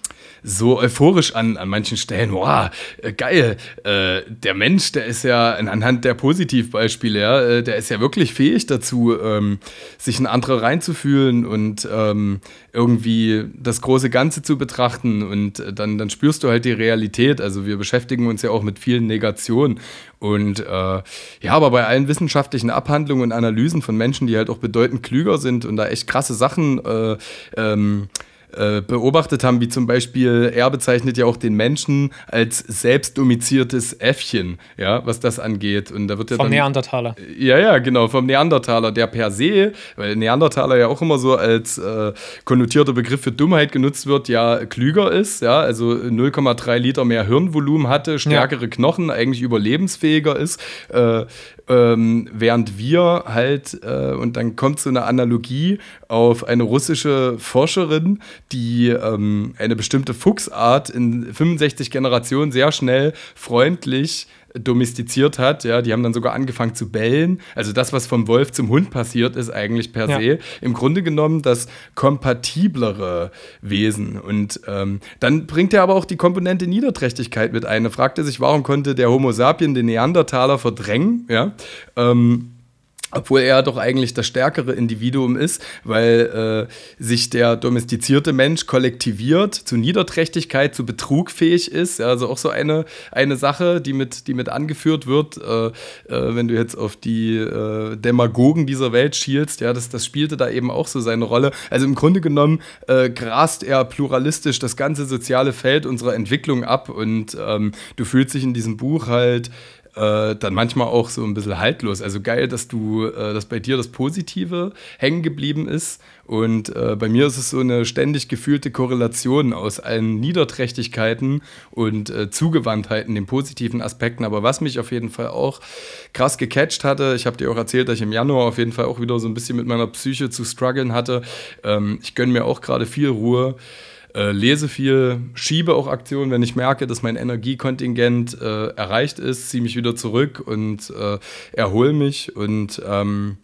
so euphorisch an, an manchen Stellen. Wow, äh, geil. Äh, der Mensch, der ist ja anhand der Positivbeispiele, ja, äh, der ist ja wirklich fähig dazu, ähm, sich in andere reinzufühlen und ähm, irgendwie das große Ganze zu betrachten. Und äh, dann, dann spürst du halt die Realität. Also wir beschäftigen uns ja auch mit vielen Negationen. Und ja, aber bei allen wissenschaftlichen Abhandlungen und Analysen von Menschen, die halt auch bedeutend klüger sind und da echt krasse Sachen äh, ähm, äh, beobachtet haben, wie zum Beispiel, er bezeichnet ja auch den Menschen als selbstdomiziertes Äffchen, ja, was das angeht. Und da wird ja vom dann, Neandertaler. Ja, ja, genau, vom Neandertaler, der per se, weil Neandertaler ja auch immer so als äh, konnotierter Begriff für Dummheit genutzt wird, ja klüger ist, ja, also 0,3 Liter mehr Hirnvolumen hatte, stärkere ja. Knochen, eigentlich überlebensfähiger ist. Äh, ähm, während wir halt, äh, und dann kommt so eine Analogie auf eine russische Forscherin, die ähm, eine bestimmte Fuchsart in 65 Generationen sehr schnell freundlich domestiziert hat. Ja, die haben dann sogar angefangen zu bellen. Also das, was vom Wolf zum Hund passiert, ist eigentlich per ja. se im Grunde genommen das kompatiblere Wesen. Und ähm, dann bringt er aber auch die Komponente Niederträchtigkeit mit ein. Er fragte sich, warum konnte der Homo sapien den Neandertaler verdrängen? Ja. Ähm, obwohl er doch eigentlich das stärkere Individuum ist, weil äh, sich der domestizierte Mensch kollektiviert, zu Niederträchtigkeit, zu Betrug fähig ist. Also auch so eine, eine Sache, die mit, die mit angeführt wird, äh, äh, wenn du jetzt auf die äh, Demagogen dieser Welt schielst, ja, das, das spielte da eben auch so seine Rolle. Also im Grunde genommen äh, grast er pluralistisch das ganze soziale Feld unserer Entwicklung ab und ähm, du fühlst dich in diesem Buch halt äh, dann manchmal auch so ein bisschen haltlos. Also geil, dass du, äh, dass bei dir das Positive hängen geblieben ist. Und äh, bei mir ist es so eine ständig gefühlte Korrelation aus allen Niederträchtigkeiten und äh, Zugewandtheiten, den positiven Aspekten. Aber was mich auf jeden Fall auch krass gecatcht hatte, ich habe dir auch erzählt, dass ich im Januar auf jeden Fall auch wieder so ein bisschen mit meiner Psyche zu strugglen hatte. Ähm, ich gönne mir auch gerade viel Ruhe äh, lese viel, schiebe auch Aktionen, wenn ich merke, dass mein Energiekontingent äh, erreicht ist, ziehe mich wieder zurück und äh, erhole mich. Und ähm,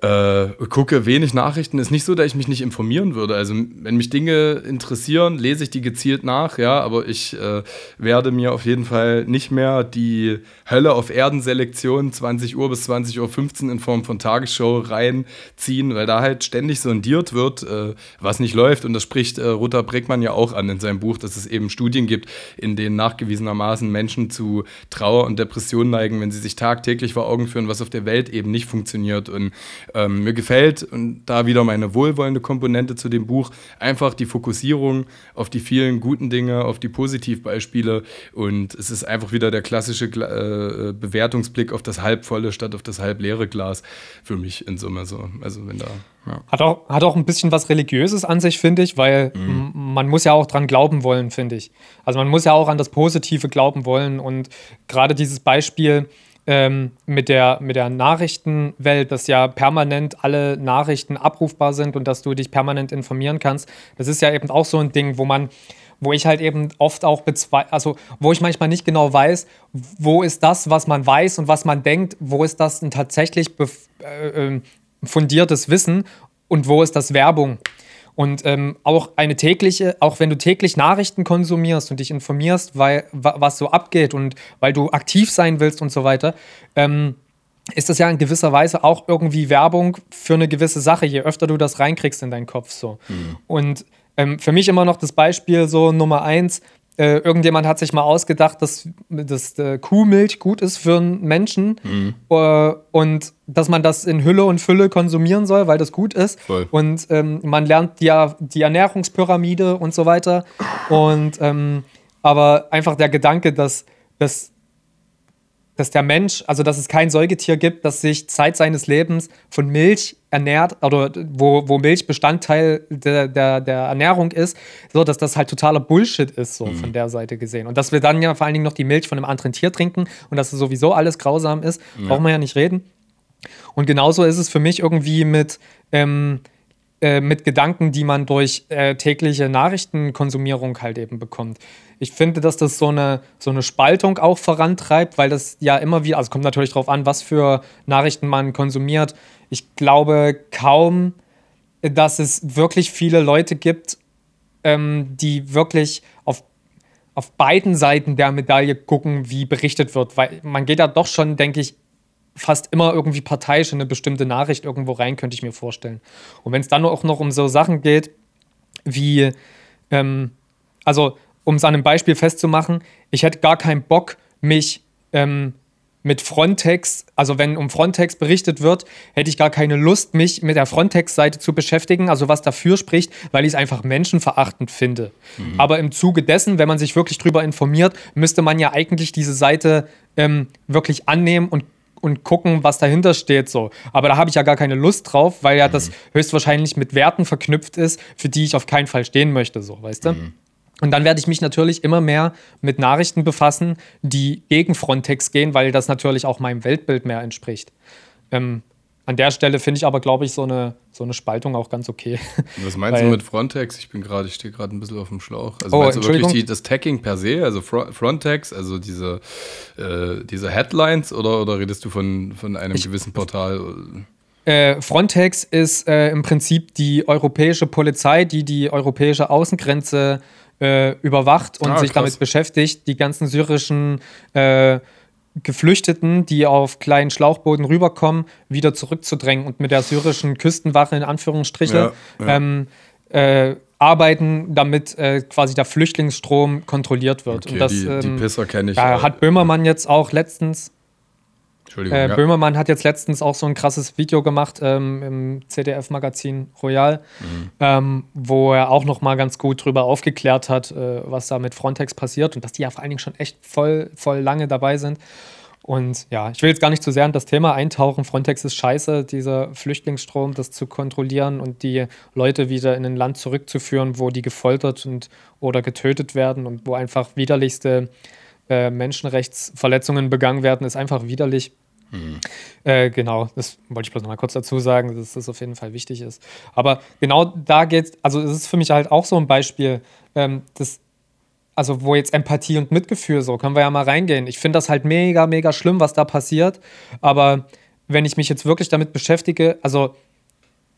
äh, gucke wenig Nachrichten. Ist nicht so, dass ich mich nicht informieren würde. Also, wenn mich Dinge interessieren, lese ich die gezielt nach, ja, aber ich äh, werde mir auf jeden Fall nicht mehr die Hölle auf Erden-Selektion 20 Uhr bis 20 Uhr 15 in Form von Tagesshow reinziehen, weil da halt ständig sondiert wird, äh, was nicht läuft. Und das spricht äh, Rutter Brickmann ja auch an in seinem Buch, dass es eben Studien gibt, in denen nachgewiesenermaßen Menschen zu Trauer und Depression neigen, wenn sie sich tagtäglich vor Augen führen, was auf der Welt eben nicht funktioniert. Und ähm, mir gefällt, und da wieder meine wohlwollende Komponente zu dem Buch, einfach die Fokussierung auf die vielen guten Dinge, auf die Positivbeispiele. Und es ist einfach wieder der klassische äh, Bewertungsblick auf das halbvolle statt auf das halbleere Glas für mich in Summe so. Also wenn da. Ja. Hat, auch, hat auch ein bisschen was Religiöses an sich, finde ich, weil mhm. man muss ja auch dran glauben wollen, finde ich. Also man muss ja auch an das Positive glauben wollen. Und gerade dieses Beispiel, ähm, mit, der, mit der Nachrichtenwelt, dass ja permanent alle Nachrichten abrufbar sind und dass du dich permanent informieren kannst. Das ist ja eben auch so ein Ding, wo man, wo ich halt eben oft auch bezweifle, also wo ich manchmal nicht genau weiß, wo ist das, was man weiß und was man denkt, wo ist das ein tatsächlich äh, ähm, fundiertes Wissen und wo ist das Werbung. Und ähm, auch eine tägliche, auch wenn du täglich Nachrichten konsumierst und dich informierst, weil, was so abgeht und weil du aktiv sein willst und so weiter, ähm, ist das ja in gewisser Weise auch irgendwie Werbung für eine gewisse Sache, je öfter du das reinkriegst in deinen Kopf so. Mhm. Und ähm, für mich immer noch das Beispiel so Nummer eins, äh, irgendjemand hat sich mal ausgedacht, dass, dass äh, Kuhmilch gut ist für einen Menschen mhm. äh, und dass man das in Hülle und Fülle konsumieren soll, weil das gut ist. Voll. Und ähm, man lernt die, die Ernährungspyramide und so weiter. Und ähm, aber einfach der Gedanke, dass, dass dass der Mensch, also dass es kein Säugetier gibt, das sich Zeit seines Lebens von Milch ernährt oder wo, wo Milch Bestandteil der, der, der Ernährung ist, so dass das halt totaler Bullshit ist, so mhm. von der Seite gesehen. Und dass wir dann ja vor allen Dingen noch die Milch von einem anderen Tier trinken und dass es sowieso alles grausam ist, ja. brauchen wir ja nicht reden. Und genauso ist es für mich irgendwie mit, ähm, äh, mit Gedanken, die man durch äh, tägliche Nachrichtenkonsumierung halt eben bekommt. Ich finde, dass das so eine, so eine Spaltung auch vorantreibt, weil das ja immer wieder, also kommt natürlich darauf an, was für Nachrichten man konsumiert. Ich glaube kaum, dass es wirklich viele Leute gibt, ähm, die wirklich auf, auf beiden Seiten der Medaille gucken, wie berichtet wird. Weil man geht da doch schon, denke ich, fast immer irgendwie parteiisch in eine bestimmte Nachricht irgendwo rein, könnte ich mir vorstellen. Und wenn es dann auch noch um so Sachen geht, wie, ähm, also um es an einem Beispiel festzumachen, ich hätte gar keinen Bock, mich ähm, mit Frontex, also wenn um Frontex berichtet wird, hätte ich gar keine Lust, mich mit der Frontex-Seite zu beschäftigen, also was dafür spricht, weil ich es einfach menschenverachtend finde. Mhm. Aber im Zuge dessen, wenn man sich wirklich drüber informiert, müsste man ja eigentlich diese Seite ähm, wirklich annehmen und und gucken, was dahinter steht so. Aber da habe ich ja gar keine Lust drauf, weil ja mhm. das höchstwahrscheinlich mit Werten verknüpft ist, für die ich auf keinen Fall stehen möchte, so, weißt du? Mhm. Und dann werde ich mich natürlich immer mehr mit Nachrichten befassen, die gegen Frontex gehen, weil das natürlich auch meinem Weltbild mehr entspricht. Ähm, an der Stelle finde ich aber, glaube ich, so eine, so eine Spaltung auch ganz okay. Was meinst Weil, du mit Frontex? Ich bin gerade, ich stehe gerade ein bisschen auf dem Schlauch. Also oh, meinst du wirklich die, das Tagging per se, also Frontex, also diese, äh, diese Headlines oder, oder redest du von, von einem ich, gewissen Portal? Äh, Frontex ist äh, im Prinzip die europäische Polizei, die die europäische Außengrenze äh, überwacht und ah, sich damit beschäftigt, die ganzen syrischen äh, Geflüchteten, die auf kleinen Schlauchbooten rüberkommen, wieder zurückzudrängen und mit der syrischen Küstenwache in Anführungsstriche ja, ja. Ähm, äh, arbeiten, damit äh, quasi der Flüchtlingsstrom kontrolliert wird. Okay, und das, die, die ähm, Pisser kenne ich. Da hat Böhmermann jetzt auch letztens Entschuldigung. Äh, ja. Böhmermann hat jetzt letztens auch so ein krasses Video gemacht ähm, im CDF-Magazin Royal, mhm. ähm, wo er auch noch mal ganz gut drüber aufgeklärt hat, äh, was da mit Frontex passiert und dass die ja vor allen Dingen schon echt voll, voll lange dabei sind. Und ja, ich will jetzt gar nicht zu sehr in das Thema eintauchen. Frontex ist scheiße, dieser Flüchtlingsstrom, das zu kontrollieren und die Leute wieder in ein Land zurückzuführen, wo die gefoltert und oder getötet werden und wo einfach widerlichste äh, Menschenrechtsverletzungen begangen werden, ist einfach widerlich. Mhm. Äh, genau, das wollte ich bloß noch mal kurz dazu sagen, dass das auf jeden Fall wichtig ist. Aber genau da geht es, also es ist für mich halt auch so ein Beispiel, ähm, das, also wo jetzt Empathie und Mitgefühl so, können wir ja mal reingehen. Ich finde das halt mega, mega schlimm, was da passiert. Aber wenn ich mich jetzt wirklich damit beschäftige, also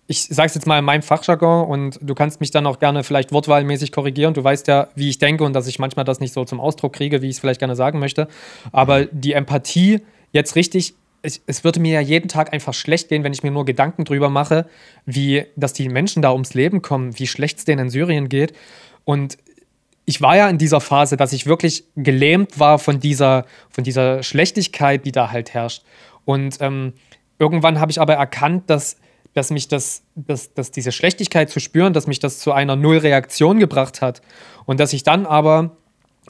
ich sage es jetzt mal in meinem Fachjargon und du kannst mich dann auch gerne vielleicht wortwahlmäßig korrigieren. Du weißt ja, wie ich denke und dass ich manchmal das nicht so zum Ausdruck kriege, wie ich es vielleicht gerne sagen möchte. Aber die Empathie jetzt richtig es, es würde mir ja jeden Tag einfach schlecht gehen, wenn ich mir nur Gedanken drüber mache, wie, dass die Menschen da ums Leben kommen, wie schlecht es denen in Syrien geht. Und ich war ja in dieser Phase, dass ich wirklich gelähmt war von dieser, von dieser Schlechtigkeit, die da halt herrscht. Und ähm, irgendwann habe ich aber erkannt, dass, dass mich das, dass, dass diese Schlechtigkeit zu spüren, dass mich das zu einer Nullreaktion gebracht hat. Und dass ich dann aber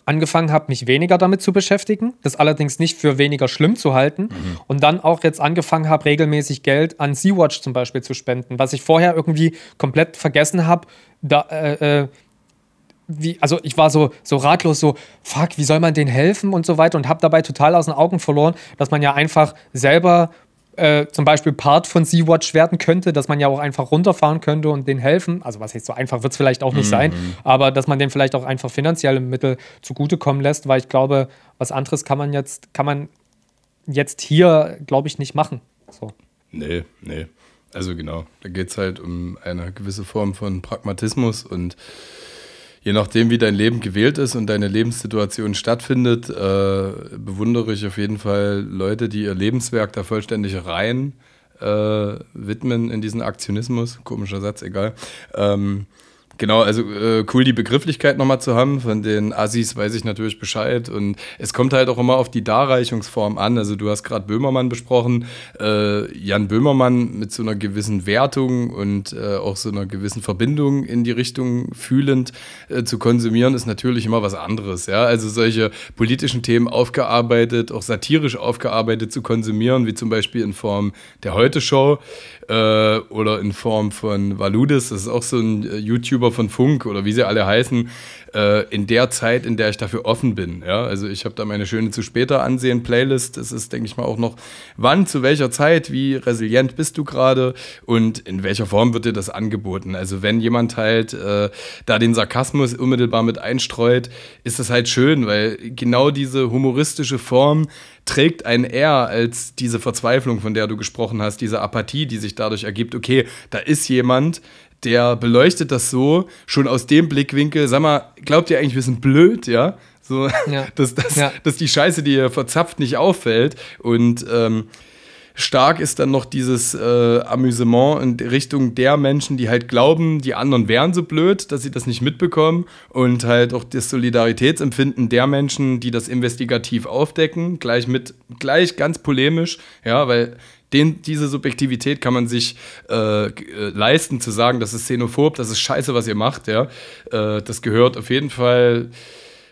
angefangen habe, mich weniger damit zu beschäftigen, das allerdings nicht für weniger schlimm zu halten mhm. und dann auch jetzt angefangen habe, regelmäßig Geld an Sea-Watch zum Beispiel zu spenden, was ich vorher irgendwie komplett vergessen habe. Da, äh, äh, wie, also ich war so, so ratlos, so, fuck, wie soll man denen helfen und so weiter und habe dabei total aus den Augen verloren, dass man ja einfach selber äh, zum Beispiel Part von Sea-Watch werden könnte, dass man ja auch einfach runterfahren könnte und denen helfen. Also was jetzt so einfach wird es vielleicht auch nicht mhm. sein, aber dass man denen vielleicht auch einfach finanzielle Mittel zugutekommen lässt, weil ich glaube, was anderes kann man jetzt, kann man jetzt hier, glaube ich, nicht machen. So. Nee, nee. Also genau, da geht es halt um eine gewisse Form von Pragmatismus und je nachdem, wie dein Leben gewählt ist und deine Lebenssituation stattfindet, äh, bewundere ich auf jeden Fall Leute, die ihr Lebenswerk da vollständig rein äh, widmen in diesen Aktionismus. Komischer Satz, egal. Ähm, Genau, also äh, cool die Begrifflichkeit nochmal zu haben. Von den Assis weiß ich natürlich Bescheid. Und es kommt halt auch immer auf die Darreichungsform an. Also du hast gerade Böhmermann besprochen. Äh, Jan Böhmermann mit so einer gewissen Wertung und äh, auch so einer gewissen Verbindung in die Richtung fühlend äh, zu konsumieren, ist natürlich immer was anderes. Ja? Also solche politischen Themen aufgearbeitet, auch satirisch aufgearbeitet zu konsumieren, wie zum Beispiel in Form der Heute-Show äh, oder in Form von Valudis, das ist auch so ein äh, YouTuber von Funk oder wie sie alle heißen, äh, in der Zeit, in der ich dafür offen bin. Ja? Also ich habe da meine schöne zu später ansehen Playlist. Das ist, denke ich mal, auch noch, wann, zu welcher Zeit, wie resilient bist du gerade und in welcher Form wird dir das angeboten. Also wenn jemand halt äh, da den Sarkasmus unmittelbar mit einstreut, ist das halt schön, weil genau diese humoristische Form trägt einen eher als diese Verzweiflung, von der du gesprochen hast, diese Apathie, die sich dadurch ergibt, okay, da ist jemand, der beleuchtet das so, schon aus dem Blickwinkel, sag mal, glaubt ihr eigentlich, wir sind blöd, ja? So, ja. dass, dass, ja. dass die Scheiße, die ihr verzapft, nicht auffällt. Und ähm, stark ist dann noch dieses äh, Amüsement in Richtung der Menschen, die halt glauben, die anderen wären so blöd, dass sie das nicht mitbekommen und halt auch das Solidaritätsempfinden der Menschen, die das investigativ aufdecken, gleich mit, gleich ganz polemisch, ja, weil den, diese Subjektivität kann man sich äh, äh, leisten, zu sagen, das ist xenophob, das ist scheiße, was ihr macht, ja. Äh, das gehört auf jeden Fall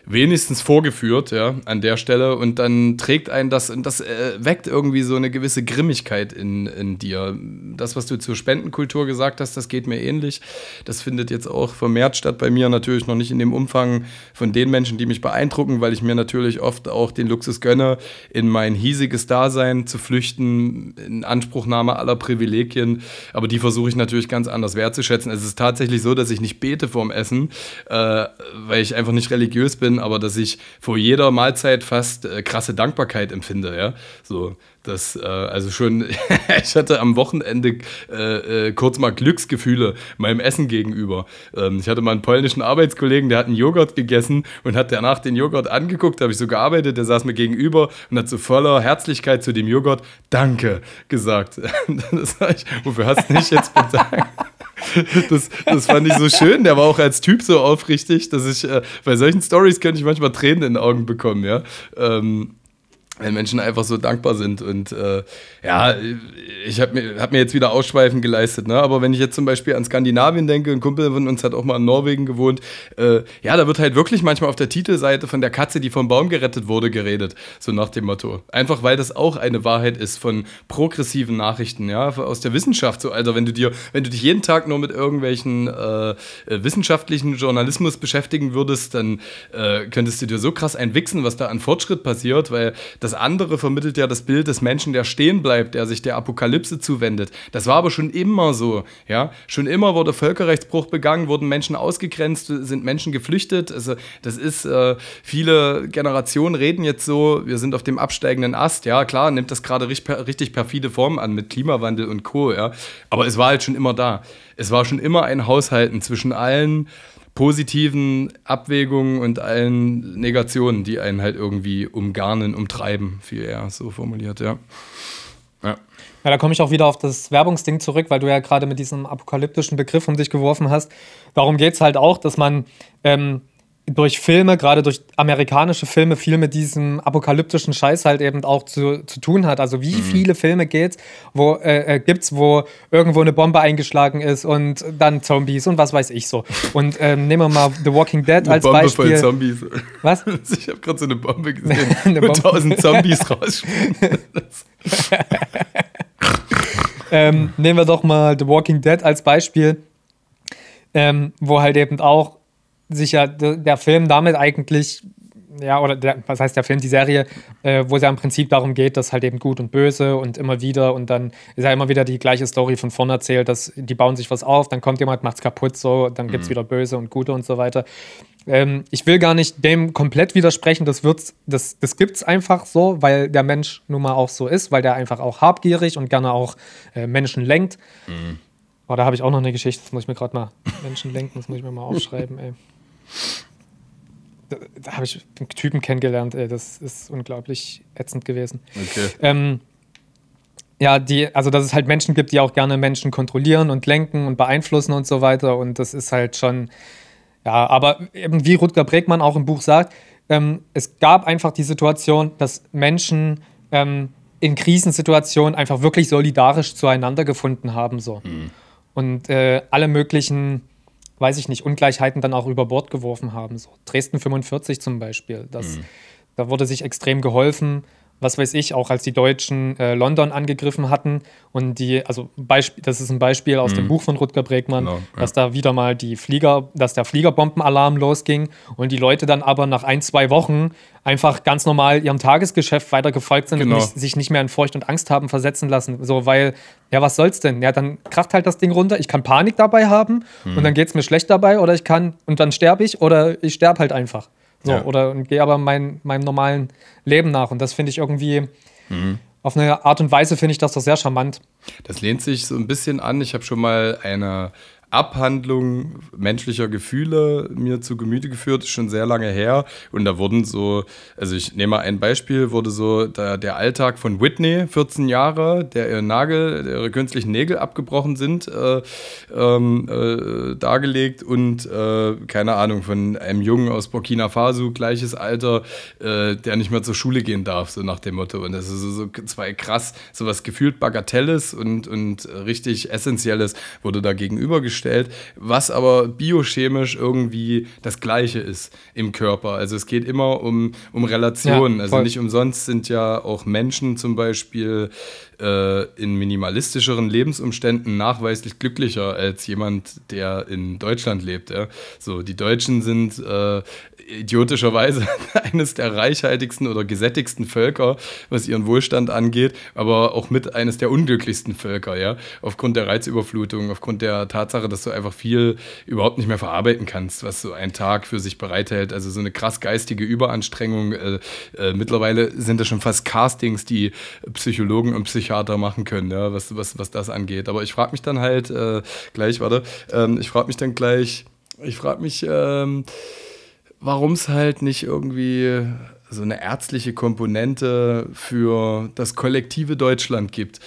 wenigstens vorgeführt, ja, an der Stelle. Und dann trägt einen das, und das äh, weckt irgendwie so eine gewisse Grimmigkeit in, in dir. Das, was du zur Spendenkultur gesagt hast, das geht mir ähnlich. Das findet jetzt auch vermehrt statt bei mir, natürlich noch nicht in dem Umfang von den Menschen, die mich beeindrucken, weil ich mir natürlich oft auch den Luxus gönne, in mein hiesiges Dasein zu flüchten, in Anspruchnahme aller Privilegien. Aber die versuche ich natürlich ganz anders wertzuschätzen. Es ist tatsächlich so, dass ich nicht bete vorm Essen, äh, weil ich einfach nicht religiös bin bin, aber dass ich vor jeder Mahlzeit fast äh, krasse Dankbarkeit empfinde, ja. So, das, äh, also schon, ich hatte am Wochenende äh, äh, kurz mal Glücksgefühle meinem Essen gegenüber. Ähm, ich hatte mal einen polnischen Arbeitskollegen, der hat einen Joghurt gegessen und hat danach den Joghurt angeguckt, da habe ich so gearbeitet, der saß mir gegenüber und hat so voller Herzlichkeit zu dem Joghurt Danke gesagt. das ich, wofür hast du nicht jetzt bedankt? Das, das fand ich so schön. Der war auch als Typ so aufrichtig, dass ich äh, bei solchen Stories könnte ich manchmal Tränen in den Augen bekommen, ja. Ähm, wenn Menschen einfach so dankbar sind. Und äh, ja, ich habe mir, hab mir jetzt wieder Ausschweifen geleistet. Ne? Aber wenn ich jetzt zum Beispiel an Skandinavien denke, ein Kumpel von uns hat auch mal in Norwegen gewohnt, äh, ja, da wird halt wirklich manchmal auf der Titelseite von der Katze, die vom Baum gerettet wurde, geredet. So nach dem Motto. Einfach weil das auch eine Wahrheit ist von progressiven Nachrichten, ja, aus der Wissenschaft. So, Alter, wenn du dir, wenn du dich jeden Tag nur mit irgendwelchen äh wissenschaftlichen Journalismus beschäftigen würdest, dann äh, könntest du dir so krass einwichsen, was da an Fortschritt passiert, weil das andere vermittelt ja das Bild des Menschen, der stehen bleibt, der sich der Apokalypse zuwendet. Das war aber schon immer so. Ja? Schon immer wurde Völkerrechtsbruch begangen, wurden Menschen ausgegrenzt, sind Menschen geflüchtet. Also, das ist, äh, viele Generationen reden jetzt so, wir sind auf dem absteigenden Ast. Ja, klar, nimmt das gerade richtig, richtig perfide Formen an mit Klimawandel und Co. Ja? Aber es war halt schon immer da. Es war schon immer ein Haushalten zwischen allen positiven Abwägungen und allen Negationen, die einen halt irgendwie umgarnen, umtreiben, viel eher so formuliert, ja. Ja. Ja, da komme ich auch wieder auf das Werbungsding zurück, weil du ja gerade mit diesem apokalyptischen Begriff um dich geworfen hast. Darum geht es halt auch, dass man ähm, durch Filme, gerade durch amerikanische Filme, viel mit diesem apokalyptischen Scheiß halt eben auch zu, zu tun hat. Also wie mhm. viele Filme geht's, wo, äh, äh, gibt's, wo irgendwo eine Bombe eingeschlagen ist und dann Zombies und was weiß ich so. Und ähm, nehmen wir mal The Walking Dead eine als Bombe Beispiel. Voll Zombies. Was? Ich habe gerade so eine Bombe gesehen, eine wo tausend Zombies rausspringen. ähm, nehmen wir doch mal The Walking Dead als Beispiel, ähm, wo halt eben auch sich ja der Film damit eigentlich, ja, oder der, was heißt der Film, die Serie, äh, wo es ja im Prinzip darum geht, dass halt eben gut und böse und immer wieder und dann ist ja immer wieder die gleiche Story von vorne erzählt, dass die bauen sich was auf, dann kommt jemand, macht's kaputt, so, dann gibt's mhm. wieder böse und gute und so weiter. Ähm, ich will gar nicht dem komplett widersprechen, das, wird's, das, das gibt's einfach so, weil der Mensch nun mal auch so ist, weil der einfach auch habgierig und gerne auch äh, Menschen lenkt. Mhm. Oh, da habe ich auch noch eine Geschichte, das muss ich mir gerade mal Menschen lenken, das muss ich mir mal aufschreiben, ey. Da, da habe ich einen Typen kennengelernt, ey, das ist unglaublich ätzend gewesen. Okay. Ähm, ja, die, also dass es halt Menschen gibt, die auch gerne Menschen kontrollieren und lenken und beeinflussen und so weiter. Und das ist halt schon, ja, aber eben wie Rutger Bregmann auch im Buch sagt, ähm, es gab einfach die Situation, dass Menschen ähm, in Krisensituationen einfach wirklich solidarisch zueinander gefunden haben. So. Mhm. Und äh, alle möglichen weiß ich nicht, Ungleichheiten dann auch über Bord geworfen haben. So Dresden 45 zum Beispiel. Das, mhm. Da wurde sich extrem geholfen was weiß ich, auch als die Deutschen äh, London angegriffen hatten und die, also Beispiel, das ist ein Beispiel aus mhm. dem Buch von Rutger Bregmann, genau, ja. dass da wieder mal die Flieger, dass der Fliegerbombenalarm losging und die Leute dann aber nach ein, zwei Wochen einfach ganz normal ihrem Tagesgeschäft weiter gefolgt sind genau. und nicht, sich nicht mehr in Furcht und Angst haben versetzen lassen. So, weil, ja, was soll's denn? Ja, dann kracht halt das Ding runter. Ich kann Panik dabei haben mhm. und dann geht's mir schlecht dabei oder ich kann und dann sterbe ich oder ich sterbe halt einfach. So, ja. oder gehe aber mein, meinem normalen Leben nach. Und das finde ich irgendwie, mhm. auf eine Art und Weise finde ich das doch sehr charmant. Das lehnt sich so ein bisschen an. Ich habe schon mal eine Abhandlung menschlicher Gefühle mir zu Gemüte geführt, schon sehr lange her. Und da wurden so, also ich nehme mal ein Beispiel, wurde so der, der Alltag von Whitney, 14 Jahre, der ihre Nagel, ihre künstlichen Nägel abgebrochen sind, äh, ähm, äh, dargelegt und äh, keine Ahnung, von einem Jungen aus Burkina Faso, gleiches Alter, äh, der nicht mehr zur Schule gehen darf, so nach dem Motto. Und das ist so zwei krass, so was gefühlt Bagatelles und, und richtig Essentielles wurde da gegenübergestellt, was aber biochemisch irgendwie das Gleiche ist im Körper. Also es geht immer um, um Relationen. Ja, also nicht umsonst sind ja auch Menschen zum Beispiel äh, in minimalistischeren Lebensumständen nachweislich glücklicher als jemand, der in Deutschland lebt. Ja? So, die Deutschen sind äh, idiotischerweise eines der reichhaltigsten oder gesättigsten Völker, was ihren Wohlstand angeht, aber auch mit eines der unglücklichsten Völker, ja, aufgrund der Reizüberflutung, aufgrund der Tatsache, dass du einfach viel überhaupt nicht mehr verarbeiten kannst, was so ein Tag für sich bereithält. Also so eine krass geistige Überanstrengung. Äh, äh, mittlerweile sind das schon fast Castings, die Psychologen und Psychiater machen können, ja, was, was, was das angeht. Aber ich frage mich dann halt äh, gleich, warte, ähm, ich frage mich dann gleich, ich frage mich, ähm, warum es halt nicht irgendwie so eine ärztliche Komponente für das kollektive Deutschland gibt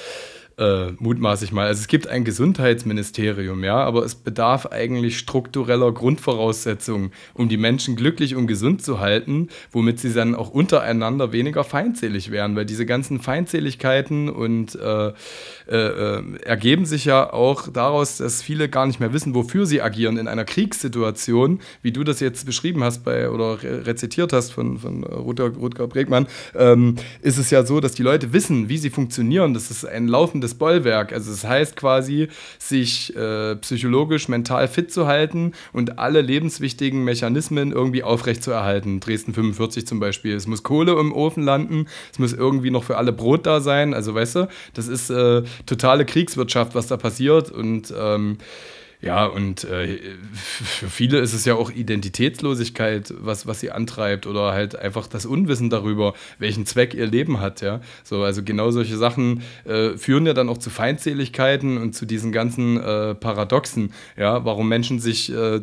äh, mutmaße ich mal. Also es gibt ein Gesundheitsministerium, ja, aber es bedarf eigentlich struktureller Grundvoraussetzungen, um die Menschen glücklich und gesund zu halten, womit sie dann auch untereinander weniger feindselig werden, weil diese ganzen Feindseligkeiten und äh, äh, äh ergeben sich ja auch daraus, dass viele gar nicht mehr wissen, wofür sie agieren in einer Kriegssituation, wie du das jetzt beschrieben hast bei oder rezitiert hast von, von Rutger, Rutger Bregmann, ähm, ist es ja so, dass die Leute wissen, wie sie funktionieren. Das ist ein laufendes das Bollwerk. Also das heißt quasi, sich äh, psychologisch, mental fit zu halten und alle lebenswichtigen Mechanismen irgendwie aufrechtzuerhalten. Dresden 45 zum Beispiel. Es muss Kohle im Ofen landen, es muss irgendwie noch für alle Brot da sein. Also weißt du, das ist äh, totale Kriegswirtschaft, was da passiert und ähm, ja, und äh, für viele ist es ja auch Identitätslosigkeit, was, was sie antreibt oder halt einfach das Unwissen darüber, welchen Zweck ihr Leben hat, ja. So, also genau solche Sachen äh, führen ja dann auch zu Feindseligkeiten und zu diesen ganzen äh, Paradoxen, ja, warum Menschen sich äh,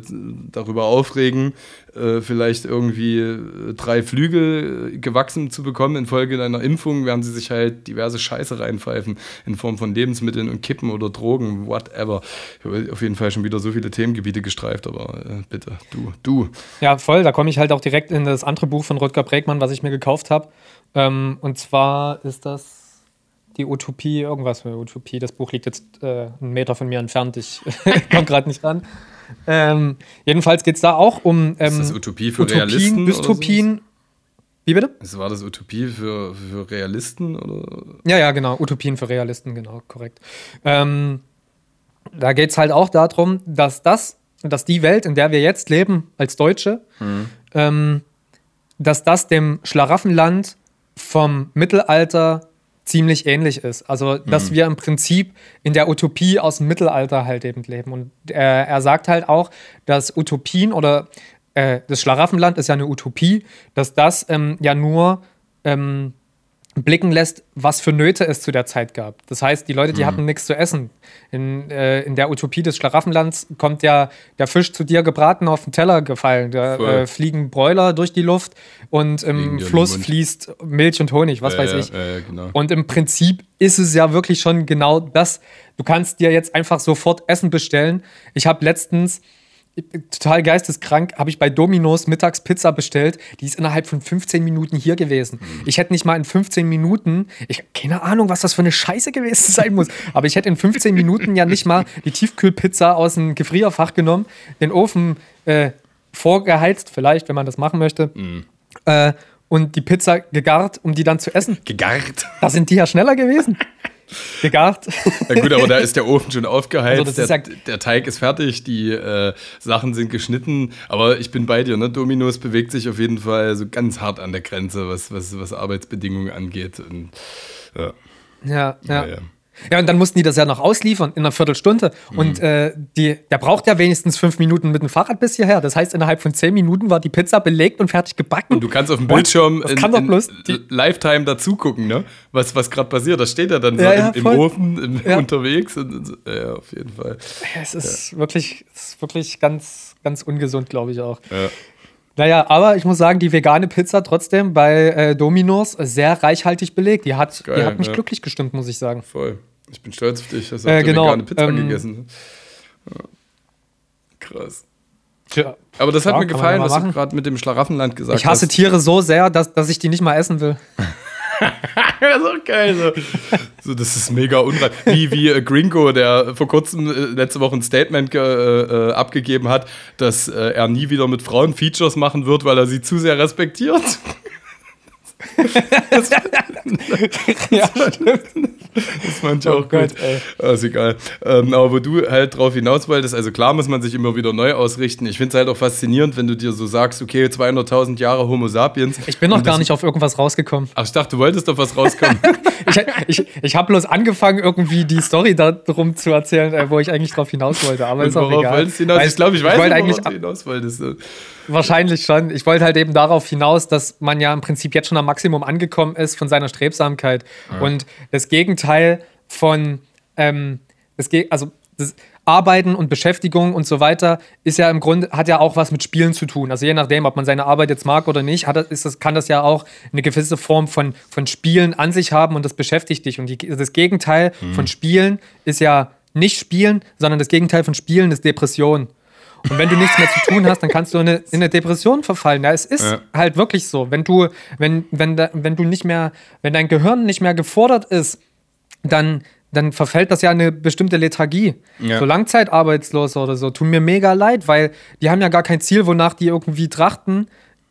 darüber aufregen, äh, vielleicht irgendwie äh, drei Flügel gewachsen zu bekommen infolge einer Impfung, während sie sich halt diverse Scheiße reinpfeifen in Form von Lebensmitteln und Kippen oder Drogen, whatever. Ich habe auf jeden Fall schon wieder so viele Themengebiete gestreift, aber äh, bitte, du, du. Ja, voll, da komme ich halt auch direkt in das andere Buch von Rutger Bregmann, was ich mir gekauft habe. Ähm, und zwar ist das die Utopie, irgendwas für Utopie. Das Buch liegt jetzt äh, einen Meter von mir entfernt. Ich komme gerade nicht ran. Ähm, jedenfalls geht es da auch um ähm, ist das Utopie für Utopien, Realisten Dystopien. Wie bitte? war das Utopie für, für Realisten? Oder? Ja, ja, genau. Utopien für Realisten, genau, korrekt. Ähm, da geht es halt auch darum, dass das, dass die Welt, in der wir jetzt leben, als Deutsche, mhm. ähm, dass das dem Schlaraffenland vom Mittelalter ziemlich ähnlich ist. Also, dass mhm. wir im Prinzip in der Utopie aus dem Mittelalter halt eben leben. Und er, er sagt halt auch, dass Utopien oder äh, das Schlaraffenland ist ja eine Utopie, dass das ähm, ja nur ähm, blicken lässt, was für Nöte es zu der Zeit gab. Das heißt, die Leute, die mhm. hatten nichts zu essen. In, äh, in der Utopie des Schlaraffenlands kommt ja der Fisch zu dir gebraten auf den Teller gefallen. Da äh, fliegen Bräuler durch die Luft und im Fluss fließt Milch und Honig, was äh, weiß ich. Genau. Und im Prinzip ist es ja wirklich schon genau das. Du kannst dir jetzt einfach sofort Essen bestellen. Ich habe letztens total geisteskrank, habe ich bei Domino's mittags Pizza bestellt. Die ist innerhalb von 15 Minuten hier gewesen. Mhm. Ich hätte nicht mal in 15 Minuten, ich keine Ahnung, was das für eine Scheiße gewesen sein muss, aber ich hätte in 15 Minuten ja nicht mal die Tiefkühlpizza aus dem Gefrierfach genommen, den Ofen äh, vorgeheizt, vielleicht, wenn man das machen möchte. Mhm. Äh, und die Pizza gegart, um die dann zu essen. Gegart? Da sind die ja schneller gewesen. gegart. Ja gut, aber da ist der Ofen schon aufgeheizt, also der, der, Teig ist fertig, die äh, Sachen sind geschnitten, aber ich bin bei dir, ne? Dominos bewegt sich auf jeden Fall so ganz hart an der Grenze, was, was, was Arbeitsbedingungen angeht. Und, ja. Ja, ja. ja. Ja, und dann mussten die das ja noch ausliefern in einer Viertelstunde. Mhm. Und äh, die, der braucht ja wenigstens fünf Minuten mit dem Fahrrad bis hierher. Das heißt, innerhalb von zehn Minuten war die Pizza belegt und fertig gebacken. Und du kannst auf dem Bildschirm in, kann in, bloß Lifetime dazu gucken, ne? was, was gerade passiert. Da steht er dann so ja, im, im, Ofen im, ja. unterwegs. Und, und, ja, auf jeden Fall. Es ist, wirklich, es ist wirklich ganz, ganz ungesund, glaube ich auch. Ja. Naja, aber ich muss sagen, die vegane Pizza trotzdem bei äh, Domino's sehr reichhaltig belegt. Die hat, Geil, die hat mich ja. glücklich gestimmt, muss ich sagen. Voll. Ich bin stolz auf dich. Hast du äh, genau, vegane Pizza ähm, gegessen. Ja. Krass. Tja, aber das hat ja, mir gefallen, was du gerade mit dem Schlaraffenland gesagt hast. Ich hasse hast. Tiere so sehr, dass, dass ich die nicht mal essen will. das ist auch geil. So. so das ist mega unrein. Wie, wie äh, Gringo, der vor kurzem äh, letzte Woche ein Statement äh, äh, abgegeben hat, dass äh, er nie wieder mit Frauen Features machen wird, weil er sie zu sehr respektiert. Das, ja, stimmt. Das fand ich oh auch Gott, gut. Ey. Ah, ist egal. Ähm, aber wo du halt drauf hinaus wolltest, also klar muss man sich immer wieder neu ausrichten. Ich finde es halt auch faszinierend, wenn du dir so sagst, okay, 200.000 Jahre Homo sapiens. Ich bin noch gar nicht auf irgendwas rausgekommen. Ach, ich dachte, du wolltest auf was rauskommen. ich ich, ich habe bloß angefangen, irgendwie die Story darum zu erzählen, äh, wo ich eigentlich drauf hinaus wollte. Aber Und ist auch egal. Hinaus? ich glaube, ich weiß, ich worauf du hinaus wolltest. Wahrscheinlich schon. Ich wollte halt eben darauf hinaus, dass man ja im Prinzip jetzt schon am Maximum angekommen ist von seiner Strebsamkeit. Ja. Und das Gegenteil von, ähm, das Ge also das Arbeiten und Beschäftigung und so weiter ist ja im Grunde, hat ja auch was mit Spielen zu tun. Also je nachdem, ob man seine Arbeit jetzt mag oder nicht, hat, ist das, kann das ja auch eine gewisse Form von, von Spielen an sich haben und das beschäftigt dich. Und die, das Gegenteil mhm. von Spielen ist ja nicht Spielen, sondern das Gegenteil von Spielen ist Depression. Und wenn du nichts mehr zu tun hast, dann kannst du in eine, in eine Depression verfallen. Ja, es ist ja. halt wirklich so. Wenn du, wenn, wenn, da, wenn du nicht mehr, wenn dein Gehirn nicht mehr gefordert ist, dann, dann verfällt das ja eine bestimmte Lethargie. Ja. So Langzeitarbeitslose oder so tun mir mega leid, weil die haben ja gar kein Ziel, wonach die irgendwie trachten.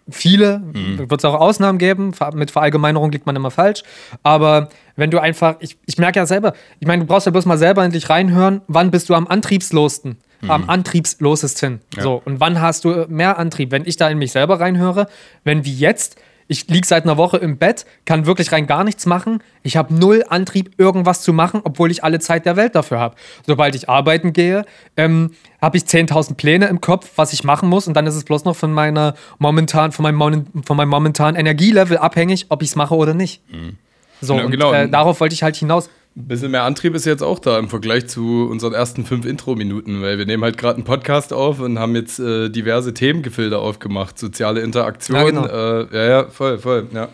Viele, mhm. wird es auch Ausnahmen geben, mit Verallgemeinerung liegt man immer falsch. Aber wenn du einfach, ich, ich merke ja selber, ich meine, du brauchst ja bloß mal selber endlich reinhören, wann bist du am antriebslosten? Mhm. am antriebslosesten. Ja. So, und wann hast du mehr Antrieb? Wenn ich da in mich selber reinhöre, wenn wie jetzt, ich liege seit einer Woche im Bett, kann wirklich rein gar nichts machen. Ich habe null Antrieb, irgendwas zu machen, obwohl ich alle Zeit der Welt dafür habe. Sobald ich arbeiten gehe, ähm, habe ich 10.000 Pläne im Kopf, was ich machen muss. Und dann ist es bloß noch von, meiner momentan, von, meinem, von meinem momentanen Energielevel abhängig, ob ich es mache oder nicht. Mhm. So, genau, und genau. Äh, darauf wollte ich halt hinaus. Ein bisschen mehr Antrieb ist jetzt auch da im Vergleich zu unseren ersten fünf Intro-Minuten, weil wir nehmen halt gerade einen Podcast auf und haben jetzt äh, diverse Themengefilde aufgemacht, soziale Interaktion. Ja, genau. äh, ja, ja, voll, voll, ja.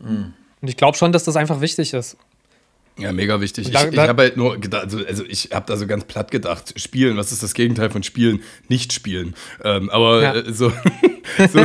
Mhm. Und ich glaube schon, dass das einfach wichtig ist. Ja, mega wichtig. Ich, ich habe halt nur gedacht, also, also ich habe da so ganz platt gedacht, spielen, was ist das Gegenteil von spielen? Nicht spielen. Ähm, aber ja. äh, so, so,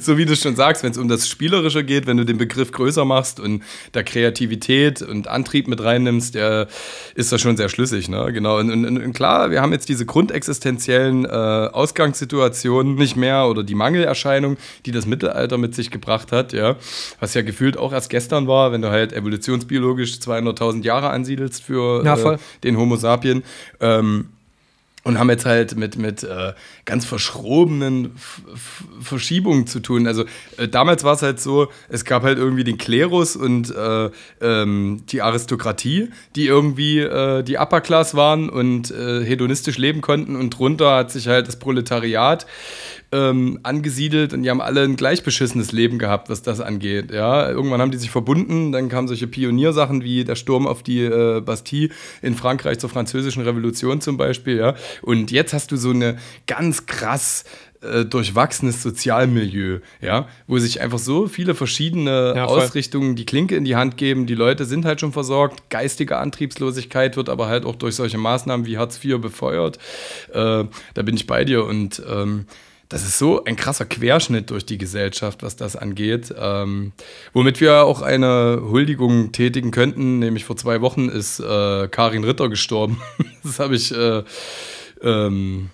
so, wie du schon sagst, wenn es um das Spielerische geht, wenn du den Begriff größer machst und da Kreativität und Antrieb mit reinnimmst, der ist das schon sehr schlüssig. Ne? Genau. Und, und, und klar, wir haben jetzt diese grundexistenziellen äh, Ausgangssituationen nicht mehr oder die Mangelerscheinung, die das Mittelalter mit sich gebracht hat, ja, was ja gefühlt auch erst gestern war, wenn du halt evolutionsbiologisch 200.000 5000 Jahre ansiedelst für ja, äh, den Homo sapien. Ähm, und haben jetzt halt mit, mit äh, ganz verschrobenen F F Verschiebungen zu tun. Also äh, damals war es halt so, es gab halt irgendwie den Klerus und äh, ähm, die Aristokratie, die irgendwie äh, die Upper Class waren und äh, hedonistisch leben konnten und drunter hat sich halt das Proletariat ähm, angesiedelt und die haben alle ein gleich beschissenes Leben gehabt, was das angeht. Ja, irgendwann haben die sich verbunden, dann kamen solche Pioniersachen wie der Sturm auf die äh, Bastille in Frankreich zur Französischen Revolution zum Beispiel. Ja, und jetzt hast du so eine ganz krass äh, durchwachsenes Sozialmilieu, ja, wo sich einfach so viele verschiedene ja, Ausrichtungen die Klinke in die Hand geben. Die Leute sind halt schon versorgt, geistige Antriebslosigkeit wird aber halt auch durch solche Maßnahmen wie Hartz IV befeuert. Äh, da bin ich bei dir und ähm, das ist so ein krasser Querschnitt durch die Gesellschaft, was das angeht. Ähm, womit wir auch eine Huldigung tätigen könnten, nämlich vor zwei Wochen ist äh, Karin Ritter gestorben. das habe ich, äh, ähm,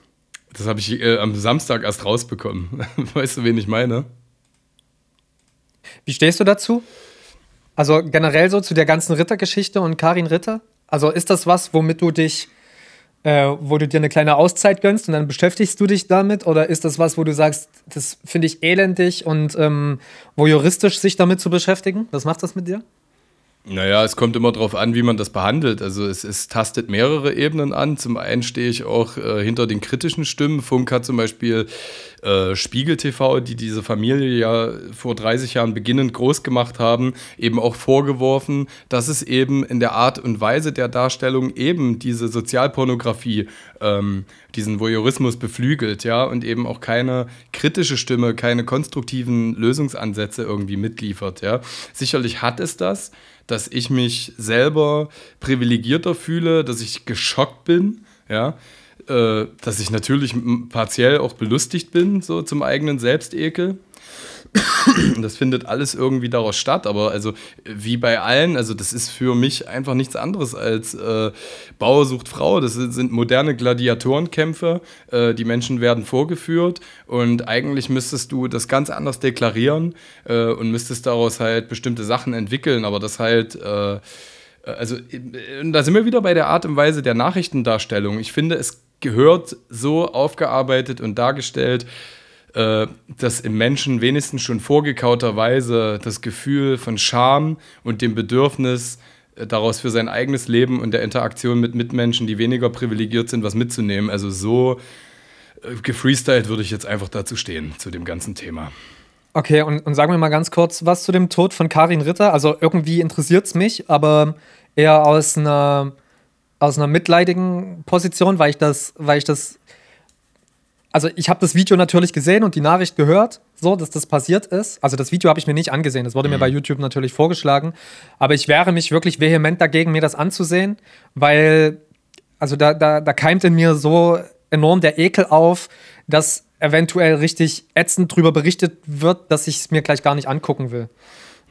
das hab ich äh, am Samstag erst rausbekommen. weißt du, wen ich meine? Wie stehst du dazu? Also generell so zu der ganzen Rittergeschichte und Karin Ritter? Also ist das was, womit du dich äh, wo du dir eine kleine Auszeit gönnst und dann beschäftigst du dich damit? Oder ist das was, wo du sagst, das finde ich elendig und ähm, wo juristisch sich damit zu beschäftigen? Was macht das mit dir? Naja, es kommt immer darauf an, wie man das behandelt. Also es, es tastet mehrere Ebenen an. Zum einen stehe ich auch äh, hinter den kritischen Stimmen. Funk hat zum Beispiel äh, Spiegel TV, die diese Familie ja vor 30 Jahren beginnend groß gemacht haben, eben auch vorgeworfen, dass es eben in der Art und Weise der Darstellung eben diese Sozialpornografie, ähm, diesen Voyeurismus beflügelt, ja, und eben auch keine kritische Stimme, keine konstruktiven Lösungsansätze irgendwie mitliefert, ja. Sicherlich hat es das dass ich mich selber privilegierter fühle, dass ich geschockt bin, ja, äh, dass ich natürlich partiell auch belustigt bin, so zum eigenen Selbstekel. das findet alles irgendwie daraus statt, aber also wie bei allen, also das ist für mich einfach nichts anderes als äh, Bauer sucht Frau. Das sind moderne Gladiatorenkämpfe. Äh, die Menschen werden vorgeführt und eigentlich müsstest du das ganz anders deklarieren äh, und müsstest daraus halt bestimmte Sachen entwickeln, aber das halt äh, also da sind wir wieder bei der Art und Weise der Nachrichtendarstellung. Ich finde, es gehört so aufgearbeitet und dargestellt, äh, dass im Menschen wenigstens schon vorgekauterweise das Gefühl von Scham und dem Bedürfnis, äh, daraus für sein eigenes Leben und der Interaktion mit Mitmenschen, die weniger privilegiert sind, was mitzunehmen. Also so äh, gefreestylt würde ich jetzt einfach dazu stehen, zu dem ganzen Thema. Okay, und, und sagen wir mal ganz kurz was zu dem Tod von Karin Ritter. Also irgendwie interessiert es mich, aber eher aus einer, aus einer mitleidigen Position, weil ich das, weil ich das also ich habe das Video natürlich gesehen und die Nachricht gehört, so, dass das passiert ist. Also das Video habe ich mir nicht angesehen, das wurde mhm. mir bei YouTube natürlich vorgeschlagen. Aber ich wehre mich wirklich vehement dagegen, mir das anzusehen, weil, also da, da, da keimt in mir so enorm der Ekel auf, dass eventuell richtig ätzend drüber berichtet wird, dass ich es mir gleich gar nicht angucken will.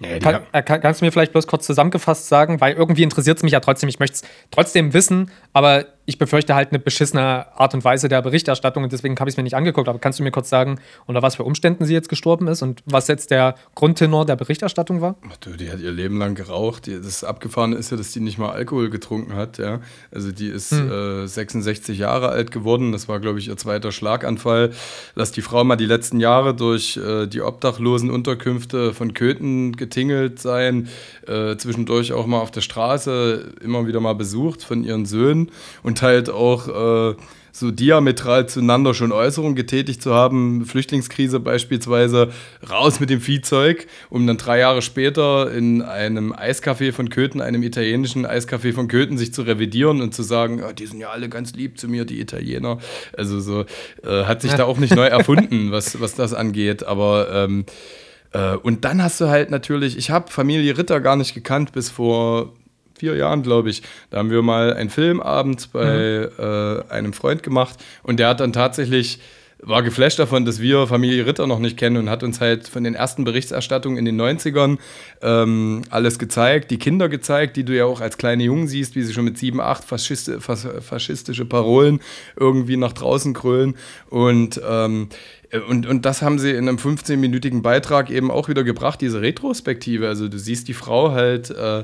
Nee, kann, äh, kann, kannst du mir vielleicht bloß kurz zusammengefasst sagen, weil irgendwie interessiert es mich ja trotzdem. Ich möchte es trotzdem wissen, aber ich befürchte halt eine beschissene Art und Weise der Berichterstattung und deswegen habe ich es mir nicht angeguckt. Aber kannst du mir kurz sagen, unter was für Umständen sie jetzt gestorben ist und was jetzt der Grundtenor der Berichterstattung war? Ach du, die hat ihr Leben lang geraucht. Das Abgefahrene ist ja, dass die nicht mal Alkohol getrunken hat. Ja? Also die ist hm. äh, 66 Jahre alt geworden. Das war, glaube ich, ihr zweiter Schlaganfall. Lass die Frau mal die letzten Jahre durch äh, die obdachlosen Unterkünfte von Köthen getingelt sein, äh, zwischendurch auch mal auf der Straße immer wieder mal besucht von ihren Söhnen und halt auch äh, so diametral zueinander schon Äußerungen getätigt zu haben, Flüchtlingskrise beispielsweise, raus mit dem Viehzeug, um dann drei Jahre später in einem Eiscafé von Köthen, einem italienischen Eiscafé von Köthen, sich zu revidieren und zu sagen, oh, die sind ja alle ganz lieb zu mir, die Italiener. Also so äh, hat sich da auch nicht neu erfunden, was, was das angeht, aber ähm, äh, und dann hast du halt natürlich, ich habe Familie Ritter gar nicht gekannt bis vor vier Jahren, glaube ich. Da haben wir mal einen Filmabend bei mhm. äh, einem Freund gemacht und der hat dann tatsächlich war geflasht davon, dass wir Familie Ritter noch nicht kennen und hat uns halt von den ersten Berichterstattungen in den 90ern ähm, alles gezeigt, die Kinder gezeigt, die du ja auch als kleine Jungen siehst, wie sie schon mit sieben, acht Faschist, faschistische Parolen irgendwie nach draußen krölen und ähm, und, und das haben sie in einem 15-minütigen Beitrag eben auch wieder gebracht, diese Retrospektive. Also du siehst die Frau halt, äh,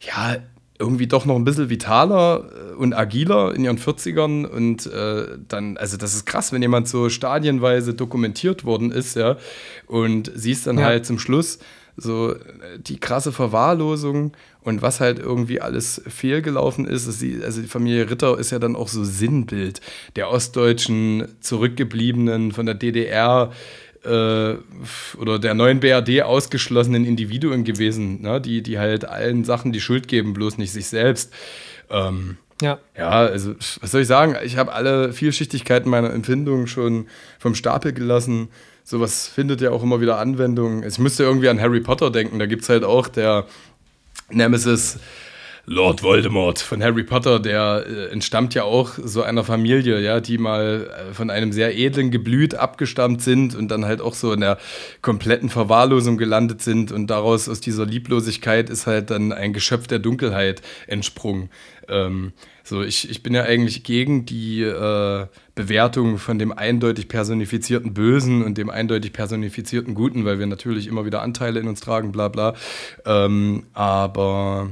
ja, irgendwie doch noch ein bisschen vitaler äh, und agiler in ihren 40ern und äh, dann, also das ist krass, wenn jemand so stadienweise dokumentiert worden ist, ja, und siehst dann ja. halt zum Schluss so äh, die krasse Verwahrlosung und was halt irgendwie alles fehlgelaufen ist. Also die Familie Ritter ist ja dann auch so Sinnbild der ostdeutschen Zurückgebliebenen von der DDR, äh, oder der neuen BRD ausgeschlossenen Individuen gewesen, ne? die, die halt allen Sachen die Schuld geben, bloß nicht sich selbst. Ähm, ja. Ja, also was soll ich sagen? Ich habe alle Vielschichtigkeiten meiner Empfindungen schon vom Stapel gelassen. Sowas findet ja auch immer wieder Anwendung. Ich müsste irgendwie an Harry Potter denken. Da gibt es halt auch der Nemesis Lord Voldemort von Harry Potter, der äh, entstammt ja auch so einer Familie, ja, die mal äh, von einem sehr edlen Geblüt abgestammt sind und dann halt auch so in der kompletten Verwahrlosung gelandet sind und daraus aus dieser Lieblosigkeit ist halt dann ein Geschöpf der Dunkelheit entsprungen. Ähm, so, ich, ich bin ja eigentlich gegen die äh, Bewertung von dem eindeutig personifizierten Bösen und dem eindeutig personifizierten Guten, weil wir natürlich immer wieder Anteile in uns tragen, bla bla. Ähm, aber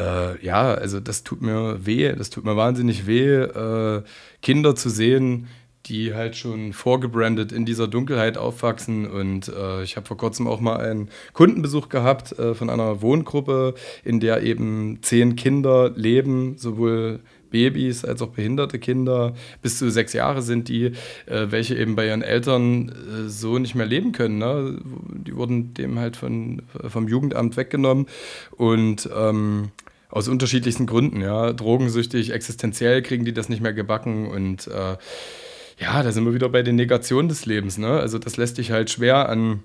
äh, ja, also das tut mir weh, das tut mir wahnsinnig weh, äh, Kinder zu sehen, die halt schon vorgebrandet in dieser Dunkelheit aufwachsen. Und äh, ich habe vor kurzem auch mal einen Kundenbesuch gehabt äh, von einer Wohngruppe, in der eben zehn Kinder leben, sowohl Babys als auch behinderte Kinder, bis zu sechs Jahre sind die, äh, welche eben bei ihren Eltern äh, so nicht mehr leben können. Ne? Die wurden dem halt von, vom Jugendamt weggenommen und ähm, aus unterschiedlichsten Gründen, ja, drogensüchtig, existenziell kriegen die das nicht mehr gebacken und äh, ja, da sind wir wieder bei den Negationen des Lebens. Ne? Also das lässt dich halt schwer an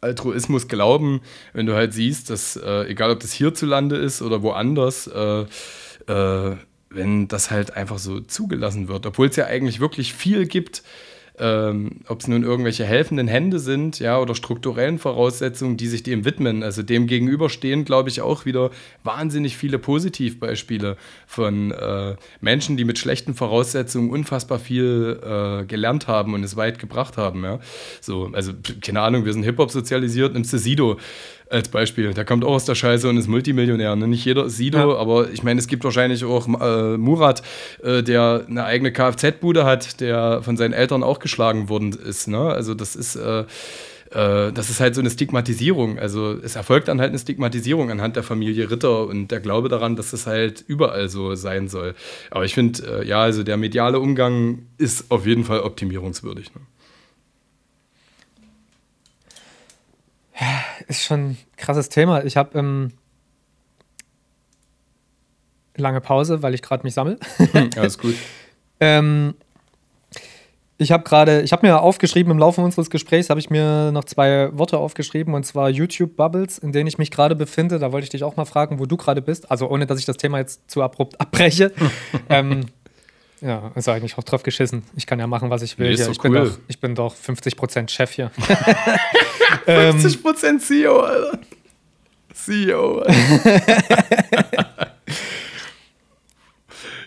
Altruismus glauben, wenn du halt siehst, dass äh, egal ob das hierzulande ist oder woanders, äh, äh, wenn das halt einfach so zugelassen wird, obwohl es ja eigentlich wirklich viel gibt, ähm, ob es nun irgendwelche helfenden Hände sind, ja, oder strukturellen Voraussetzungen, die sich dem widmen. Also dem gegenüber stehen, glaube ich, auch wieder wahnsinnig viele Positivbeispiele von äh, Menschen, die mit schlechten Voraussetzungen unfassbar viel äh, gelernt haben und es weit gebracht haben, ja. So, also, keine Ahnung, wir sind Hip-Hop sozialisiert, nimmst du Sido als Beispiel. Der kommt auch aus der Scheiße und ist Multimillionär. Ne? Nicht jeder ist Sido, ja. aber ich meine, es gibt wahrscheinlich auch äh, Murat, äh, der eine eigene Kfz-Bude hat, der von seinen Eltern auch geschlagen worden ist. Ne? Also das ist äh, äh, das ist halt so eine Stigmatisierung. Also es erfolgt dann halt eine Stigmatisierung anhand der Familie Ritter und der Glaube daran, dass es halt überall so sein soll. Aber ich finde, äh, ja, also der mediale Umgang ist auf jeden Fall optimierungswürdig. Ne? Ist schon ein krasses Thema. Ich habe ähm, lange Pause, weil ich gerade mich sammle. Hm, alles gut. ähm, ich habe gerade, ich habe mir aufgeschrieben, im Laufe unseres Gesprächs habe ich mir noch zwei Worte aufgeschrieben und zwar YouTube Bubbles, in denen ich mich gerade befinde. Da wollte ich dich auch mal fragen, wo du gerade bist. Also ohne, dass ich das Thema jetzt zu abrupt abbreche. ähm, ja, ist eigentlich auch drauf geschissen. Ich kann ja machen, was ich will. Nee, hier. Ich, cool. bin doch, ich bin doch 50% Chef hier. 50% ähm, CEO, Alter. CEO, Alter.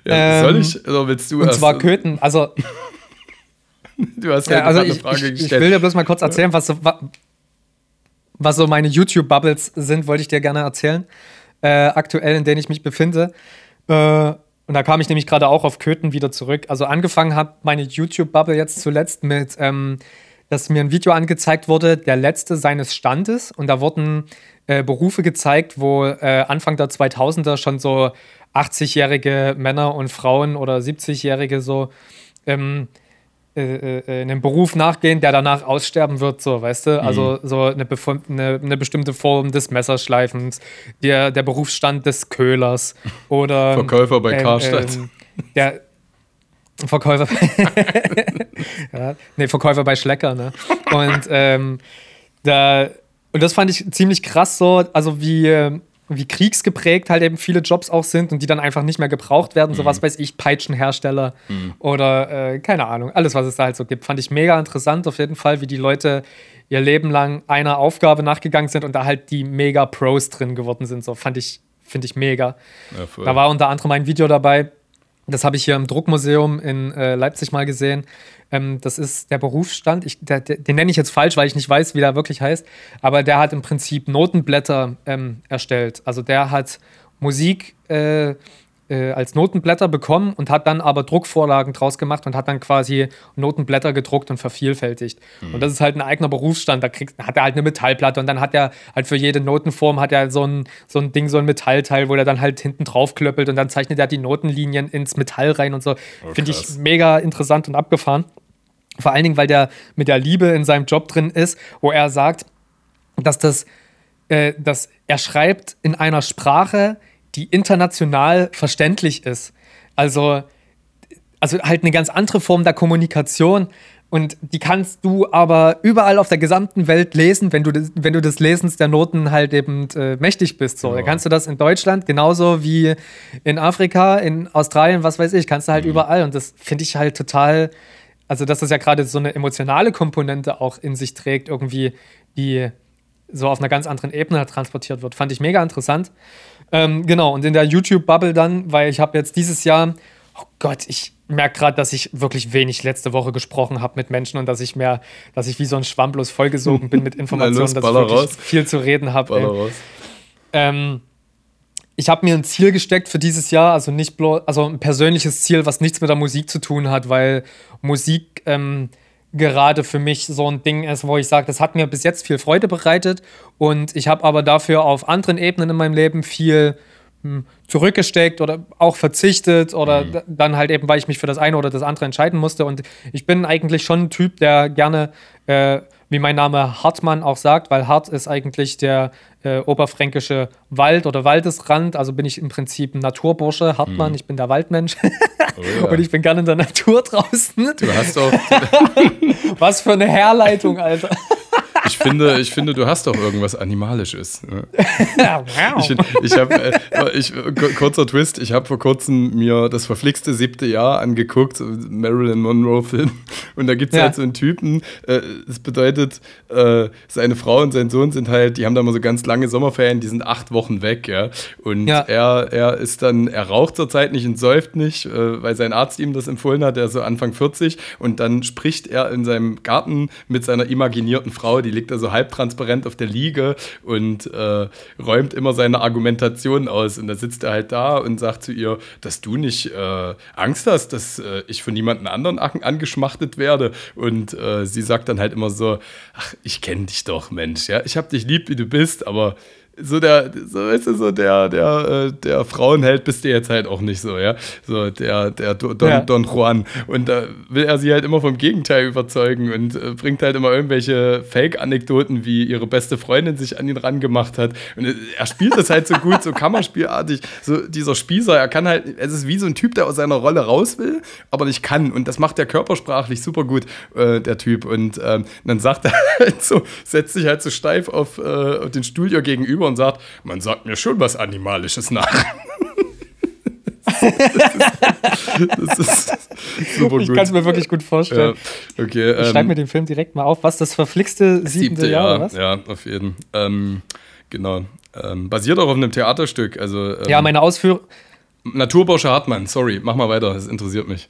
ja, soll ich? Oder willst du Und zwar Köthen. Also. du hast ja, ja also eine ich, Frage ich, gestellt. Ich will dir bloß mal kurz erzählen, was so, was so meine YouTube-Bubbles sind, wollte ich dir gerne erzählen. Äh, aktuell, in denen ich mich befinde. Äh, und da kam ich nämlich gerade auch auf Köthen wieder zurück. Also angefangen hat meine YouTube-Bubble jetzt zuletzt mit, ähm, dass mir ein Video angezeigt wurde, der letzte seines Standes. Und da wurden äh, Berufe gezeigt, wo äh, Anfang der 2000er schon so 80-jährige Männer und Frauen oder 70-jährige so ähm, äh, äh, einem Beruf nachgehen, der danach aussterben wird, so, weißt du? Also mhm. so eine, eine, eine, bestimmte Form des Messerschleifens, der, der Berufsstand des Köhlers oder Verkäufer bei ähm, Karstadt. Ähm, der Verkäufer ja, nee, Verkäufer bei Schlecker, ne? Und ähm, da und das fand ich ziemlich krass so, also wie ähm, wie kriegsgeprägt halt eben viele Jobs auch sind und die dann einfach nicht mehr gebraucht werden. Mhm. So was weiß ich, Peitschenhersteller mhm. oder äh, keine Ahnung, alles, was es da halt so gibt. Fand ich mega interessant auf jeden Fall, wie die Leute ihr Leben lang einer Aufgabe nachgegangen sind und da halt die mega Pros drin geworden sind. So fand ich, finde ich mega. Ja, da war unter anderem ein Video dabei, das habe ich hier im Druckmuseum in äh, Leipzig mal gesehen. Ähm, das ist der Berufsstand. Ich, der, der, den nenne ich jetzt falsch, weil ich nicht weiß, wie der wirklich heißt. Aber der hat im Prinzip Notenblätter ähm, erstellt. Also der hat Musik äh, äh, als Notenblätter bekommen und hat dann aber Druckvorlagen draus gemacht und hat dann quasi Notenblätter gedruckt und vervielfältigt. Mhm. Und das ist halt ein eigener Berufsstand. Da kriegt, hat er halt eine Metallplatte und dann hat er halt für jede Notenform hat er so ein, so ein Ding, so ein Metallteil, wo er dann halt hinten drauf klöppelt und dann zeichnet er die Notenlinien ins Metall rein und so. Oh, Finde ich mega interessant und abgefahren. Vor allen Dingen, weil der mit der Liebe in seinem Job drin ist, wo er sagt, dass das, äh, dass er schreibt in einer Sprache, die international verständlich ist. Also, also halt eine ganz andere Form der Kommunikation. Und die kannst du aber überall auf der gesamten Welt lesen, wenn du, das, wenn du des Lesens der Noten halt eben äh, mächtig bist. So. Ja. Da kannst du das in Deutschland genauso wie in Afrika, in Australien, was weiß ich, kannst du halt mhm. überall. Und das finde ich halt total, also dass das ja gerade so eine emotionale Komponente auch in sich trägt, irgendwie, die so auf einer ganz anderen Ebene transportiert wird. Fand ich mega interessant. Ähm, genau, und in der YouTube-Bubble dann, weil ich habe jetzt dieses Jahr, oh Gott, ich merke gerade, dass ich wirklich wenig letzte Woche gesprochen habe mit Menschen und dass ich mehr, dass ich wie so ein Schwamm bloß vollgesogen bin mit Informationen, los, dass ich wirklich raus. viel zu reden habe. Ähm, ich habe mir ein Ziel gesteckt für dieses Jahr, also nicht bloß, also ein persönliches Ziel, was nichts mit der Musik zu tun hat, weil Musik ähm, gerade für mich so ein Ding ist, wo ich sage, das hat mir bis jetzt viel Freude bereitet und ich habe aber dafür auf anderen Ebenen in meinem Leben viel hm, zurückgesteckt oder auch verzichtet oder mhm. dann halt eben, weil ich mich für das eine oder das andere entscheiden musste. Und ich bin eigentlich schon ein Typ, der gerne, äh, wie mein Name Hartmann auch sagt, weil Hart ist eigentlich der äh, oberfränkische Wald oder Waldesrand. Also bin ich im Prinzip ein Naturbursche, Hartmann, mhm. ich bin der Waldmensch. Oh, ja. Und ich bin gerne in der Natur draußen. Du hast doch. Was für eine Herleitung, Alter. Ich finde, ich finde, du hast doch irgendwas Animalisches. Ne? ich ich habe, äh, ich, kurzer Twist, ich habe vor kurzem mir das verflixte siebte Jahr angeguckt, Marilyn Monroe-Film. Und da gibt es ja. halt so einen Typen, äh, das bedeutet, äh, seine Frau und sein Sohn sind halt, die haben da mal so ganz lange Sommerferien, die sind acht Wochen weg, ja. Und ja. Er, er ist dann, er raucht zurzeit nicht und säuft nicht, weil sein Arzt ihm das empfohlen hat, der ist so Anfang 40. Und dann spricht er in seinem Garten mit seiner imaginierten Frau, die liegt da so halbtransparent auf der Liege und äh, räumt immer seine Argumentation aus. Und da sitzt er halt da und sagt zu ihr, dass du nicht äh, Angst hast, dass äh, ich von jemandem anderen angeschmachtet werde. Und äh, sie sagt dann halt immer so, ach, ich kenne dich doch, Mensch. Ja? Ich habe dich lieb, wie du bist, aber so der, so weißt du, so der, der, äh, der Frauenheld bist du jetzt halt auch nicht so, ja. So der, der Don, ja. Don Juan. Und da will er sie halt immer vom Gegenteil überzeugen und äh, bringt halt immer irgendwelche Fake-Anekdoten, wie ihre beste Freundin sich an ihn rangemacht hat. Und äh, er spielt das halt so gut, so kammerspielartig. So dieser Spießer, er kann halt, es ist wie so ein Typ, der aus seiner Rolle raus will, aber nicht kann. Und das macht er körpersprachlich super gut, äh, der Typ. Und ähm, dann sagt er halt so, setzt sich halt so steif auf, äh, auf den Stuhl ihr gegenüber und sagt, man sagt mir schon was Animalisches nach. das ist super gut. Ich kann es mir wirklich gut vorstellen. Ja, okay, ich schreibe ähm, mir den Film direkt mal auf. Was das verflixte siebte, Jahr, ja, was? Ja, auf jeden. Ähm, genau. Ähm, basiert auch auf einem Theaterstück. Also, ähm, ja, meine Ausführung. Naturbausche Hartmann, sorry, mach mal weiter, das interessiert mich.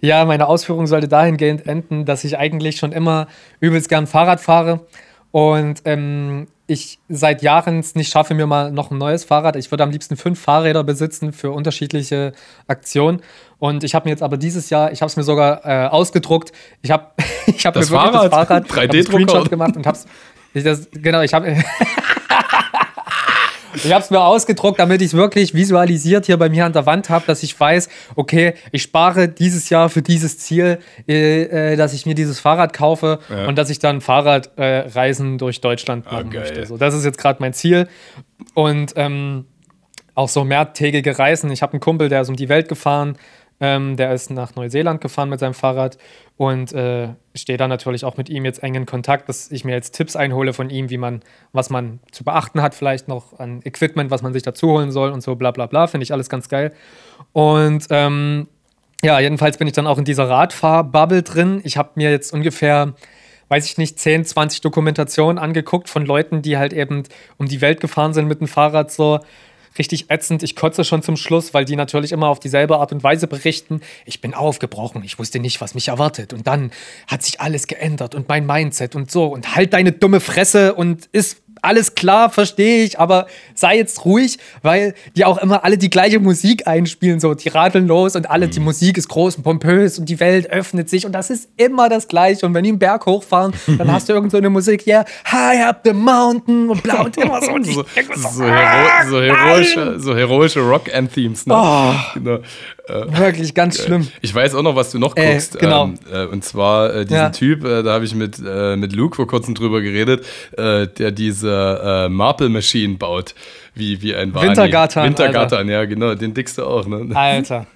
Ja, meine Ausführung sollte dahingehend enden, dass ich eigentlich schon immer übelst gern Fahrrad fahre und ähm, ich seit Jahren es nicht schaffe, mir mal noch ein neues Fahrrad. Ich würde am liebsten fünf Fahrräder besitzen für unterschiedliche Aktionen. Und ich habe mir jetzt aber dieses Jahr, ich habe es mir sogar äh, ausgedruckt. Ich habe ich hab mir wirklich Fahrrad? das Fahrrad 3D-Drucker gemacht und habe es. Genau, ich habe. Ich habe es mir ausgedruckt, damit ich es wirklich visualisiert hier bei mir an der Wand habe, dass ich weiß, okay, ich spare dieses Jahr für dieses Ziel, äh, äh, dass ich mir dieses Fahrrad kaufe ja. und dass ich dann Fahrradreisen äh, durch Deutschland machen ah, möchte. So, das ist jetzt gerade mein Ziel. Und ähm, auch so mehrtägige Reisen. Ich habe einen Kumpel, der ist um die Welt gefahren. Ähm, der ist nach Neuseeland gefahren mit seinem Fahrrad und äh, stehe da natürlich auch mit ihm jetzt eng in Kontakt, dass ich mir jetzt Tipps einhole von ihm, wie man, was man zu beachten hat, vielleicht noch an Equipment, was man sich dazu holen soll und so, bla bla bla. Finde ich alles ganz geil. Und ähm, ja, jedenfalls bin ich dann auch in dieser Radfahrbubble drin. Ich habe mir jetzt ungefähr weiß ich nicht, 10, 20 Dokumentationen angeguckt von Leuten, die halt eben um die Welt gefahren sind mit dem Fahrrad so richtig ätzend. Ich kotze schon zum Schluss, weil die natürlich immer auf dieselbe Art und Weise berichten. Ich bin aufgebrochen, ich wusste nicht, was mich erwartet. Und dann hat sich alles geändert und mein Mindset und so. Und halt deine dumme Fresse und ist alles klar, verstehe ich, aber sei jetzt ruhig, weil die auch immer alle die gleiche Musik einspielen, so die radeln los und alle, die mhm. Musik ist groß und pompös und die Welt öffnet sich und das ist immer das Gleiche. Und wenn die einen Berg hochfahren, dann hast du irgend so eine Musik, ja, yeah, high up the mountain und blau und immer so. Und so, so, so, hero so, heroische, so heroische Rock-Anthemes, ne? Oh. Genau. Äh, Wirklich ganz schlimm. Ich weiß auch noch, was du noch äh, guckst. Äh, genau. Ähm, äh, und zwar äh, diesen ja. Typ, äh, da habe ich mit, mit Luke vor kurzem drüber geredet, der diese Marple Machine baut wie, wie ein Wani. Wintergattern. Wintergattern, ja, genau, den dickste auch. Ne? Alter.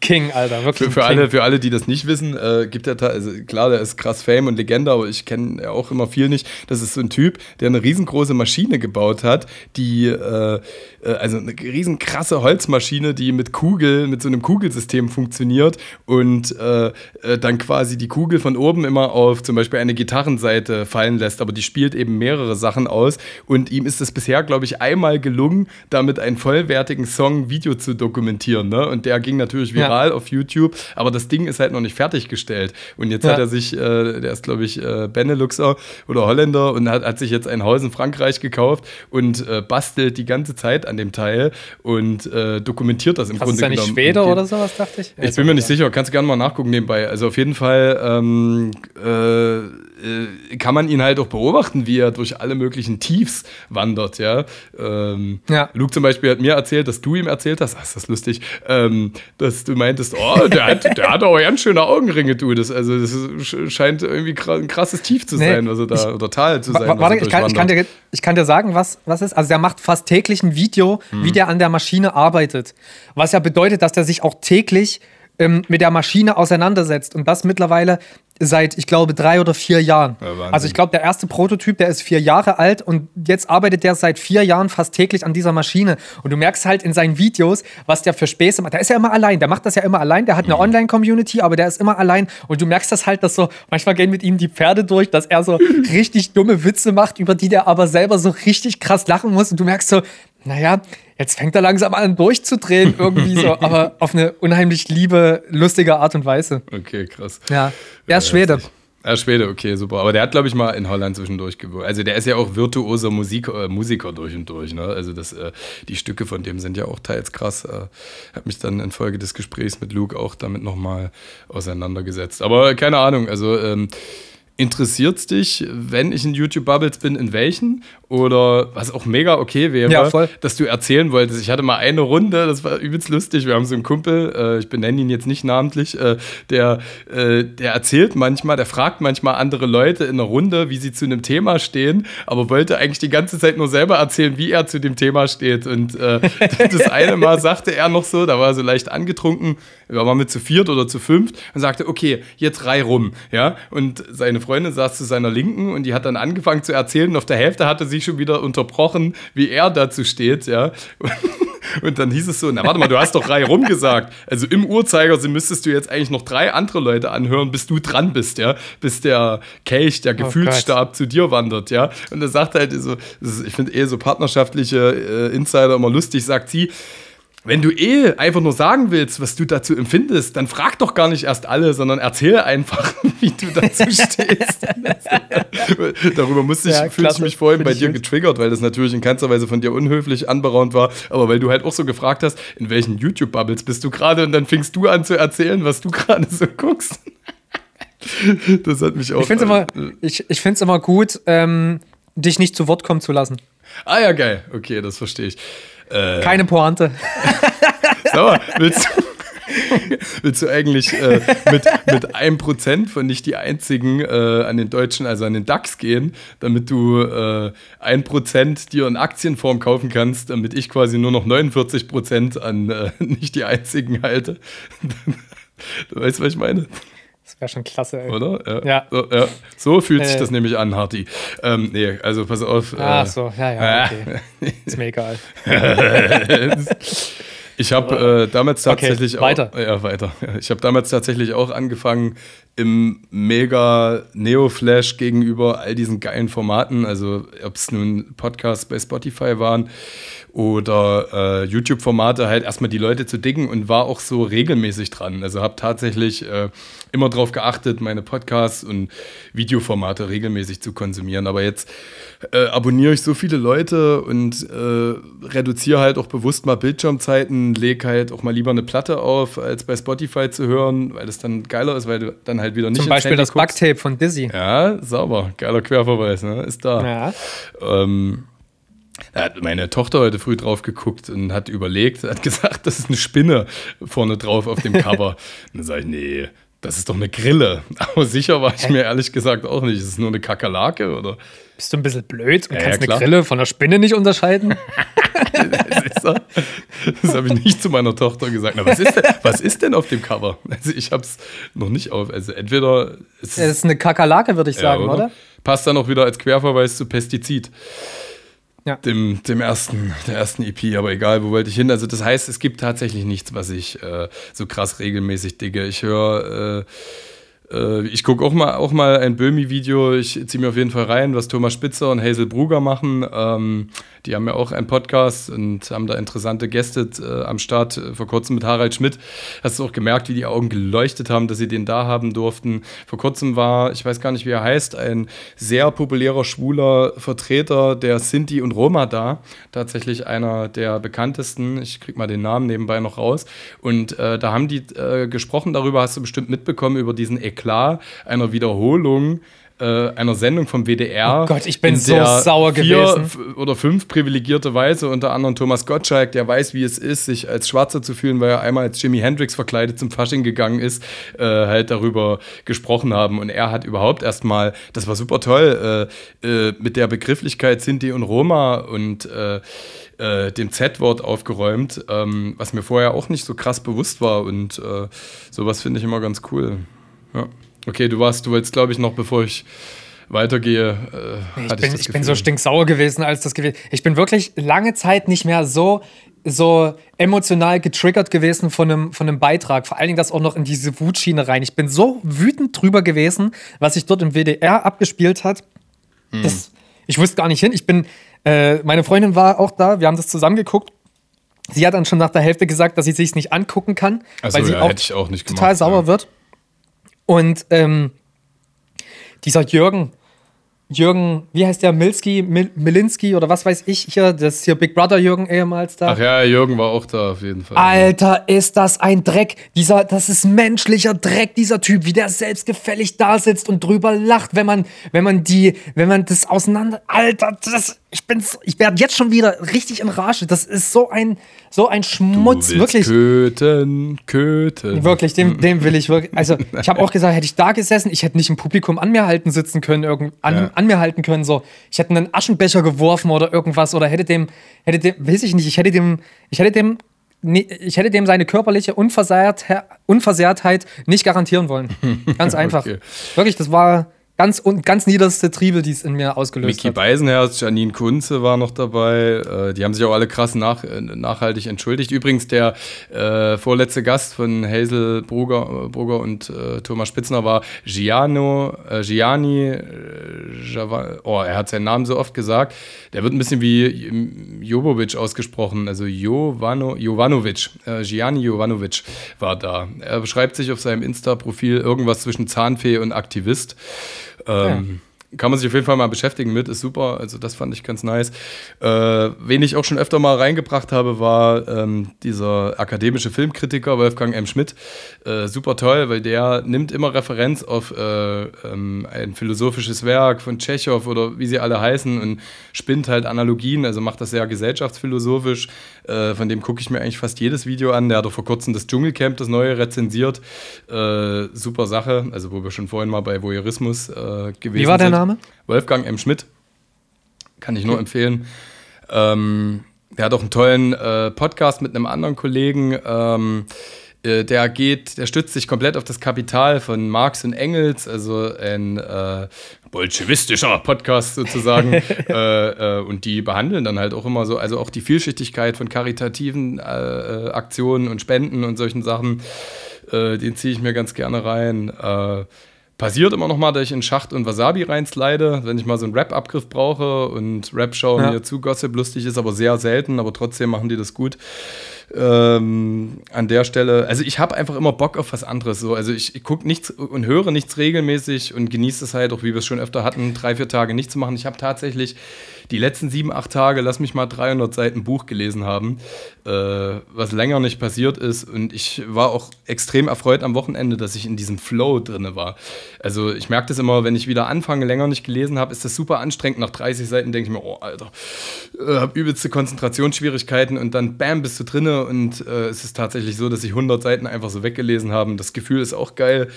King, Alter, wirklich. Für, für alle, für alle, die das nicht wissen, äh, gibt er, also klar, der ist krass Fame und Legende, aber ich kenne ja auch immer viel nicht. Das ist so ein Typ, der eine riesengroße Maschine gebaut hat, die, äh, äh also eine riesen krasse Holzmaschine, die mit Kugel, mit so einem Kugelsystem funktioniert und äh, äh, dann quasi die Kugel von oben immer auf zum Beispiel eine Gitarrenseite fallen lässt, aber die spielt eben mehrere Sachen aus und ihm ist es bisher, glaube ich, einmal gelungen, damit einen vollwertigen Song Video zu dokumentieren. Ne? Und der ging natürlich viral ja. auf YouTube, aber das Ding ist halt noch nicht fertiggestellt. Und jetzt ja. hat er sich, äh, der ist glaube ich äh, Beneluxer oder Holländer und hat, hat sich jetzt ein Haus in Frankreich gekauft und äh, bastelt die ganze Zeit an dem Teil und äh, dokumentiert das im Was Grunde ist ja nicht Schwede oder sowas, dachte ich? Ich bin mir nicht sicher, kannst du gerne mal nachgucken nebenbei. Also auf jeden Fall ähm, äh, äh, kann man ihn halt auch beobachten, wie er durch alle möglichen Tiefs wandert, ja. Ähm, ja. Luke zum Beispiel hat mir erzählt, dass du ihm erzählt hast, ach, ist das lustig, ähm, dass du meintest, oh, der hat, der hat auch ganz schöne Augenringe, du. Das, also das scheint irgendwie ein krasses Tief zu sein, nee, was er da, ich, oder Tal zu sein. Warte, ich kann, ich, kann dir, ich kann dir sagen, was, was ist. Also der macht fast täglich ein Video, hm. wie der an der Maschine arbeitet. Was ja bedeutet, dass der sich auch täglich ähm, mit der Maschine auseinandersetzt. Und das mittlerweile seit, ich glaube, drei oder vier Jahren. Ja, also ich glaube, der erste Prototyp, der ist vier Jahre alt und jetzt arbeitet der seit vier Jahren fast täglich an dieser Maschine. Und du merkst halt in seinen Videos, was der für Späße macht. Der ist ja immer allein, der macht das ja immer allein, der hat eine mhm. Online-Community, aber der ist immer allein. Und du merkst das halt, dass so, manchmal gehen mit ihm die Pferde durch, dass er so richtig dumme Witze macht, über die der aber selber so richtig krass lachen muss. Und du merkst so, naja, jetzt fängt er langsam an durchzudrehen, irgendwie so, aber auf eine unheimlich liebe, lustige Art und Weise. Okay, krass. Ja, er ist Schwede. Ja, Schwede, okay, super. Aber der hat, glaube ich, mal in Holland zwischendurch gewohnt. Also der ist ja auch virtuoser Musiker, äh, Musiker durch und durch. Ne? Also das, äh, die Stücke von dem sind ja auch teils krass. Äh, habe mich dann infolge des Gesprächs mit Luke auch damit nochmal auseinandergesetzt. Aber keine Ahnung, also ähm, Interessiert es dich, wenn ich in YouTube Bubbles bin, in welchen? Oder was auch mega okay wäre, ja, dass du erzählen wolltest. Ich hatte mal eine Runde, das war übelst lustig. Wir haben so einen Kumpel, äh, ich benenne ihn jetzt nicht namentlich, äh, der, äh, der erzählt manchmal, der fragt manchmal andere Leute in einer Runde, wie sie zu einem Thema stehen, aber wollte eigentlich die ganze Zeit nur selber erzählen, wie er zu dem Thema steht. Und äh, das eine Mal sagte er noch so, da war er so leicht angetrunken, wir waren mit zu viert oder zu fünft und sagte, okay, jetzt drei rum. Ja? Und seine Freundin saß zu seiner Linken und die hat dann angefangen zu erzählen und auf der Hälfte hatte sie schon wieder unterbrochen, wie er dazu steht. Ja? Und dann hieß es so, na warte mal, du hast doch drei rumgesagt. Also im Uhrzeigersinn müsstest du jetzt eigentlich noch drei andere Leute anhören, bis du dran bist, ja. Bis der Kelch, der oh Gefühlsstab oh zu dir wandert, ja. Und er sagt halt so, ich finde eh so partnerschaftliche äh, Insider immer lustig, sagt sie, wenn du eh einfach nur sagen willst, was du dazu empfindest, dann frag doch gar nicht erst alle, sondern erzähl einfach, wie du dazu stehst. Darüber musste ich, ja, fühle ich mich vorhin bei dir getriggert, weil das natürlich in keinster Weise von dir unhöflich anberaumt war, aber weil du halt auch so gefragt hast, in welchen YouTube-Bubbles bist du gerade und dann fingst du an zu erzählen, was du gerade so guckst. das hat mich auch. Ich finde es immer, ich, ich immer gut, ähm, dich nicht zu Wort kommen zu lassen. Ah ja, geil. Okay, das verstehe ich. Äh, Keine Pointe. Mal, willst du, willst du eigentlich äh, mit, mit einem Prozent von nicht die einzigen äh, an den Deutschen, also an den DAX gehen, damit du äh, ein Prozent dir in Aktienform kaufen kannst, damit ich quasi nur noch 49 Prozent an äh, nicht die einzigen halte? du weißt, was ich meine? Das wäre schon klasse, ey. Oder? Ja. ja. So, ja. so, fühlt äh. sich das nämlich an, Harty. Ähm, nee, also pass auf. Ach äh, so, ja, ja, okay. Ist mir egal. ich habe äh, damals tatsächlich okay, weiter. auch. Ja, weiter. Ich habe damals tatsächlich auch angefangen, im mega Neo-Flash gegenüber all diesen geilen Formaten, also ob es nun Podcasts bei Spotify waren oder äh, YouTube-Formate, halt erstmal die Leute zu dicken und war auch so regelmäßig dran. Also habe tatsächlich äh, immer darauf geachtet, meine Podcasts und Videoformate regelmäßig zu konsumieren. Aber jetzt äh, abonniere ich so viele Leute und äh, reduziere halt auch bewusst mal Bildschirmzeiten, lege halt auch mal lieber eine Platte auf, als bei Spotify zu hören, weil das dann geiler ist, weil du dann halt wieder nicht Zum Beispiel das Bugtape von Dizzy. Ja, sauber. Geiler Querverweis, ne? Ist da. Ja. Ähm, da hat meine Tochter heute früh drauf geguckt und hat überlegt, hat gesagt, das ist eine Spinne vorne drauf auf dem Cover. und dann sage ich, nee, das ist doch eine Grille. Aber sicher war ich mir ehrlich gesagt auch nicht. Ist es nur eine Kakerlake oder? Bist du ein bisschen blöd und ja, kannst ja, eine Grille von einer Spinne nicht unterscheiden? das, das habe ich nicht zu meiner Tochter gesagt. Na, was, ist denn, was ist denn auf dem Cover? Also ich habe es noch nicht auf. Also entweder. Es ist, ist eine Kakerlake, würde ich sagen, oder? oder? Passt dann auch wieder als Querverweis zu Pestizid. Ja. Dem, dem ersten, der ersten EP, aber egal, wo wollte ich hin? Also, das heißt, es gibt tatsächlich nichts, was ich äh, so krass regelmäßig digge. Ich höre, äh, äh, ich gucke auch mal, auch mal ein Böhmi-Video, ich ziehe mir auf jeden Fall rein, was Thomas Spitzer und Hazel Bruger machen. Ähm, Die haben ja auch einen Podcast und haben da interessante Gäste äh, am Start. Vor kurzem mit Harald Schmidt. Hast du auch gemerkt, wie die Augen geleuchtet haben, dass sie den da haben durften. Vor kurzem war, ich weiß gar nicht, wie er heißt, ein sehr populärer schwuler Vertreter der Sinti und Roma da. Tatsächlich einer der bekanntesten. Ich krieg mal den Namen nebenbei noch raus. Und äh, da haben die äh, gesprochen darüber, hast du bestimmt mitbekommen, über diesen Eklat einer Wiederholung äh, einer Sendung vom WDR. Oh Gott, ich bin so sauer vier gewesen. oder fünf privilegierte Weise, unter anderem Thomas Gottschalk, der weiß, wie es ist, sich als Schwarzer zu fühlen, weil er einmal als Jimi Hendrix verkleidet zum Fasching gegangen ist, äh, halt darüber gesprochen haben. Und er hat überhaupt erstmal, das war super toll, äh, äh mit der Begrifflichkeit Sinti und Roma und äh, äh, dem Z-Wort aufgeräumt, ähm, was mir vorher auch nicht so krass bewusst war. Und sowas finde ich immer ganz cool. Ja. Okay, du warst, du wolltest, glaube ich, noch bevor ich weitergehe. Äh, ich, bin, ich, ich bin so stinksauer gewesen, als das gewesen. Ich bin wirklich lange Zeit nicht mehr so so emotional getriggert gewesen von einem, von einem Beitrag. Vor allen Dingen das auch noch in diese Wutschiene rein. Ich bin so wütend drüber gewesen, was sich dort im WDR abgespielt hat. Hm. Das, ich wusste gar nicht hin. Ich bin, äh, meine Freundin war auch da, wir haben das zusammen geguckt. Sie hat dann schon nach der Hälfte gesagt, dass sie sich nicht angucken kann, also, weil sie ja, auch, auch total sauer ja. wird. Und ähm, dieser Jürgen, Jürgen, wie heißt der, Milski, Mil Milinski oder was weiß ich hier, das ist hier Big Brother Jürgen ehemals da. Ach ja, Jürgen war auch da auf jeden Fall. Alter, ist das ein Dreck. Dieser, das ist menschlicher Dreck, dieser Typ, wie der selbstgefällig da sitzt und drüber lacht, wenn man, wenn man die, wenn man das auseinander, Alter, das, ich bin, ich werde jetzt schon wieder richtig in Rage. Das ist so ein, so ein Schmutz, du wirklich. Köten, köten. Wirklich, dem, dem will ich wirklich. Also, ich habe auch gesagt, hätte ich da gesessen, ich hätte nicht im Publikum an mir halten sitzen können, irgend, an, ja. An mir halten können. So, ich hätte einen Aschenbecher geworfen oder irgendwas oder hätte dem, hätte dem, weiß ich nicht, ich hätte dem, ich hätte dem ich hätte dem seine körperliche Unversehrtheit nicht garantieren wollen. Ganz einfach. okay. Wirklich, das war, ganz, ganz niederste Triebe, die es in mir ausgelöst Mickey hat. Mickey Beisenherz, Janine Kunze war noch dabei. Äh, die haben sich auch alle krass nach, äh, nachhaltig entschuldigt. Übrigens, der äh, vorletzte Gast von Hazel Brugger, Brugger und äh, Thomas Spitzner war Giano, äh, Gianni, äh, oh, er hat seinen Namen so oft gesagt. Der wird ein bisschen wie Jobovic ausgesprochen, also Jovano, Jovanovic. Äh, Gianni Jovanovic war da. Er beschreibt sich auf seinem Insta-Profil irgendwas zwischen Zahnfee und Aktivist. Ähm, um, ja kann man sich auf jeden Fall mal beschäftigen mit, ist super. Also das fand ich ganz nice. Äh, wen ich auch schon öfter mal reingebracht habe, war ähm, dieser akademische Filmkritiker Wolfgang M. Schmidt. Äh, super toll, weil der nimmt immer Referenz auf äh, ähm, ein philosophisches Werk von Tschechow oder wie sie alle heißen und spinnt halt Analogien, also macht das sehr gesellschaftsphilosophisch. Äh, von dem gucke ich mir eigentlich fast jedes Video an. Der hat auch vor kurzem das Dschungelcamp, das neue, rezensiert. Äh, super Sache, also wo wir schon vorhin mal bei Voyeurismus äh, gewesen sind. Wie war der Name? Name? Wolfgang M. Schmidt. Kann ich nur okay. empfehlen. Ähm, der hat auch einen tollen äh, Podcast mit einem anderen Kollegen. Ähm, äh, der geht, der stützt sich komplett auf das Kapital von Marx und Engels, also ein äh, bolschewistischer Podcast sozusagen. Äh, äh, und die behandeln dann halt auch immer so, also auch die Vielschichtigkeit von karitativen äh, Aktionen und Spenden und solchen Sachen, den ziehe ich mir ganz gerne rein. Passiert immer noch mal, dass ich in Schacht und Wasabi reinslide, wenn ich mal so einen Rap-Abgriff brauche und Rap schauen ja. mir zu Gossip lustig ist, aber sehr selten, aber trotzdem machen die das gut ähm, an der Stelle, also ich habe einfach immer Bock auf was anderes. So. Also ich, ich gucke nichts und höre nichts regelmäßig und genieße es halt, auch wie wir es schon öfter hatten, drei, vier Tage nicht zu machen. Ich habe tatsächlich die letzten sieben, acht Tage, lass mich mal 300 Seiten Buch gelesen haben, äh, was länger nicht passiert ist. Und ich war auch extrem erfreut am Wochenende, dass ich in diesem Flow drin war. Also ich merke das immer, wenn ich wieder anfange, länger nicht gelesen habe, ist das super anstrengend. Nach 30 Seiten denke ich mir, oh Alter, äh, habe übelste Konzentrationsschwierigkeiten und dann bam, bist du drinne und äh, es ist tatsächlich so, dass ich 100 Seiten einfach so weggelesen habe. Das Gefühl ist auch geil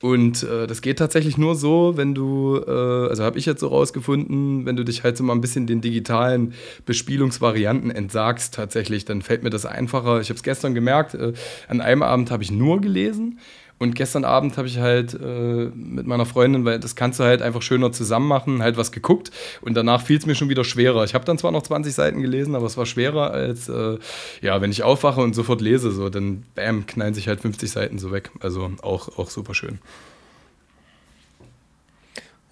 und äh, das geht tatsächlich nur so, wenn du, äh, also habe ich jetzt so rausgefunden, wenn du dich halt so mal ein bisschen den digitalen Bespielungsvarianten entsagst tatsächlich, dann fällt mir das einfacher. Ich habe es gestern gemerkt, äh, an einem Abend habe ich nur gelesen und gestern Abend habe ich halt äh, mit meiner Freundin, weil das kannst du halt einfach schöner zusammen machen, halt was geguckt. Und danach fiel es mir schon wieder schwerer. Ich habe dann zwar noch 20 Seiten gelesen, aber es war schwerer als, äh, ja, wenn ich aufwache und sofort lese, so, dann bam, knallen sich halt 50 Seiten so weg. Also auch, auch super schön.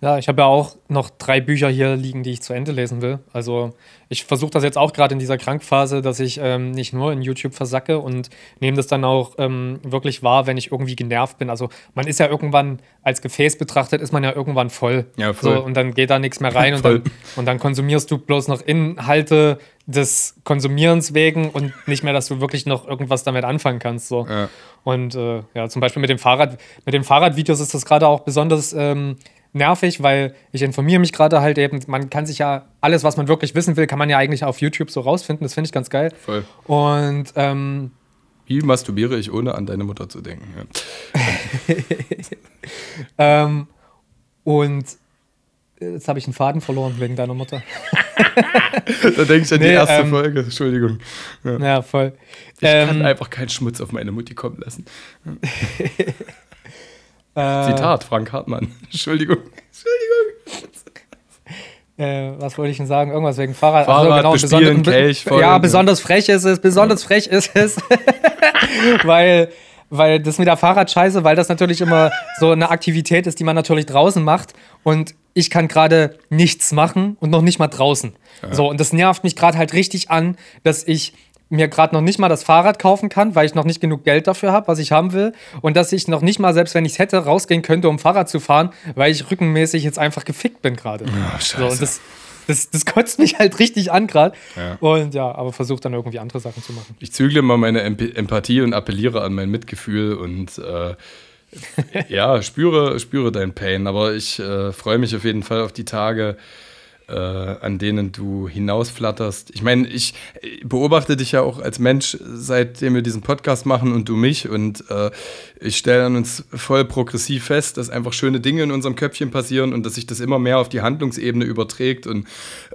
Ja, ich habe ja auch noch drei Bücher hier liegen, die ich zu Ende lesen will. Also ich versuche das jetzt auch gerade in dieser Krankphase, dass ich ähm, nicht nur in YouTube versacke und nehme das dann auch ähm, wirklich wahr, wenn ich irgendwie genervt bin. Also man ist ja irgendwann als Gefäß betrachtet, ist man ja irgendwann voll. Ja, voll. So, und dann geht da nichts mehr rein und dann, und dann konsumierst du bloß noch Inhalte des Konsumierens wegen und nicht mehr, dass du wirklich noch irgendwas damit anfangen kannst. So. Ja. Und äh, ja, zum Beispiel mit dem Fahrrad, mit den Fahrradvideos ist das gerade auch besonders ähm, nervig, weil ich informiere mich gerade halt eben, man kann sich ja alles, was man wirklich wissen will, kann man ja eigentlich auf YouTube so rausfinden. Das finde ich ganz geil. Voll. Und ähm, Wie masturbiere ich, ohne an deine Mutter zu denken? Ja. ähm, und jetzt habe ich einen Faden verloren wegen deiner Mutter. da denke ich an die Nee, erste ähm, Folge. Entschuldigung. Ja. Ja, voll. Ich kann Ähm, einfach keinen Schmutz auf meine Mutti kommen lassen. äh, Zitat, Frank Hartmann. Entschuldigung. Entschuldigung. Äh, was wollte ich denn sagen? Irgendwas wegen Fahrrad. Fahrrad, bespielen, beson- Kelch, voll. Ja, besonders frech ist es, besonders frech ist es. weil, weil das mit der Fahrradscheiße, weil das natürlich immer so eine Aktivität ist, die man natürlich draußen macht. Und ich kann gerade nichts machen und noch nicht mal draußen. So, und das nervt mich gerade halt richtig an, dass ich mir gerade noch nicht mal das Fahrrad kaufen kann, weil ich noch nicht genug Geld dafür habe, was ich haben will. Und dass ich noch nicht mal, selbst wenn ich es hätte, rausgehen könnte, um Fahrrad zu fahren, weil ich rückenmäßig jetzt einfach gefickt bin gerade. scheiße. So, und das, das, das kotzt mich halt richtig an gerade. Ja. Und ja, aber versucht dann irgendwie andere Sachen zu machen. Ich zügle mal meine Emp Empathie und appelliere an mein Mitgefühl und äh, ja, spüre, spüre dein Pain. Aber ich äh, freue mich auf jeden Fall auf die Tage, äh, an denen du hinausflatterst. Ich meine, ich beobachte dich ja auch als Mensch, seitdem wir diesen Podcast machen und du mich. Und äh, ich stelle an uns voll progressiv fest, dass einfach schöne Dinge in unserem Köpfchen passieren und dass sich das immer mehr auf die Handlungsebene überträgt. Und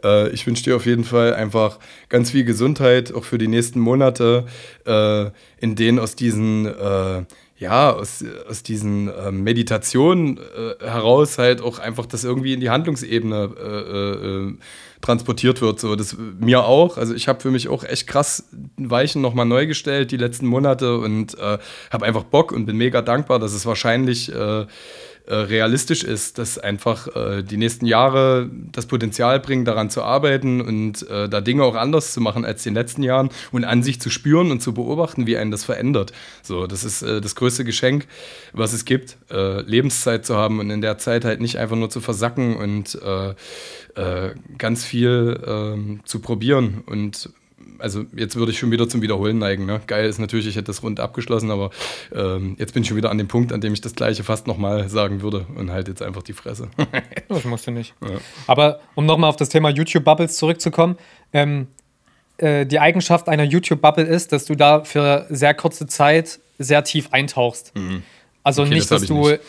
äh, ich wünsche dir auf jeden Fall einfach ganz viel Gesundheit, auch für die nächsten Monate, äh, in denen aus diesen äh, ja, aus, aus diesen ähm, Meditationen äh, heraus halt auch einfach das irgendwie in die Handlungsebene äh, äh, transportiert wird. So, das mir auch. Also ich habe für mich auch echt krass Weichen nochmal neu gestellt die letzten Monate und äh, habe einfach Bock und bin mega dankbar, dass es wahrscheinlich äh, realistisch ist, dass einfach äh, die nächsten Jahre das Potenzial bringen, daran zu arbeiten und äh, da Dinge auch anders zu machen als in den letzten Jahren und an sich zu spüren und zu beobachten, wie einen das verändert. So, das ist äh, das größte Geschenk, was es gibt, äh, Lebenszeit zu haben und in der Zeit halt nicht einfach nur zu versacken und ganz viel ähm, zu probieren und also jetzt würde ich schon wieder zum Wiederholen neigen. Ne? Geil ist natürlich, ich hätte das rund abgeschlossen, aber ähm, jetzt bin ich schon wieder an dem Punkt, an dem ich das Gleiche fast nochmal sagen würde und halt jetzt einfach die Fresse. Das musst du nicht. Aber um nochmal auf das Thema YouTube-Bubbles zurückzukommen, ähm, äh, die Eigenschaft einer YouTube-Bubble ist, dass du da für sehr kurze Zeit sehr tief eintauchst. Also Okay, nicht, das dass du, nicht.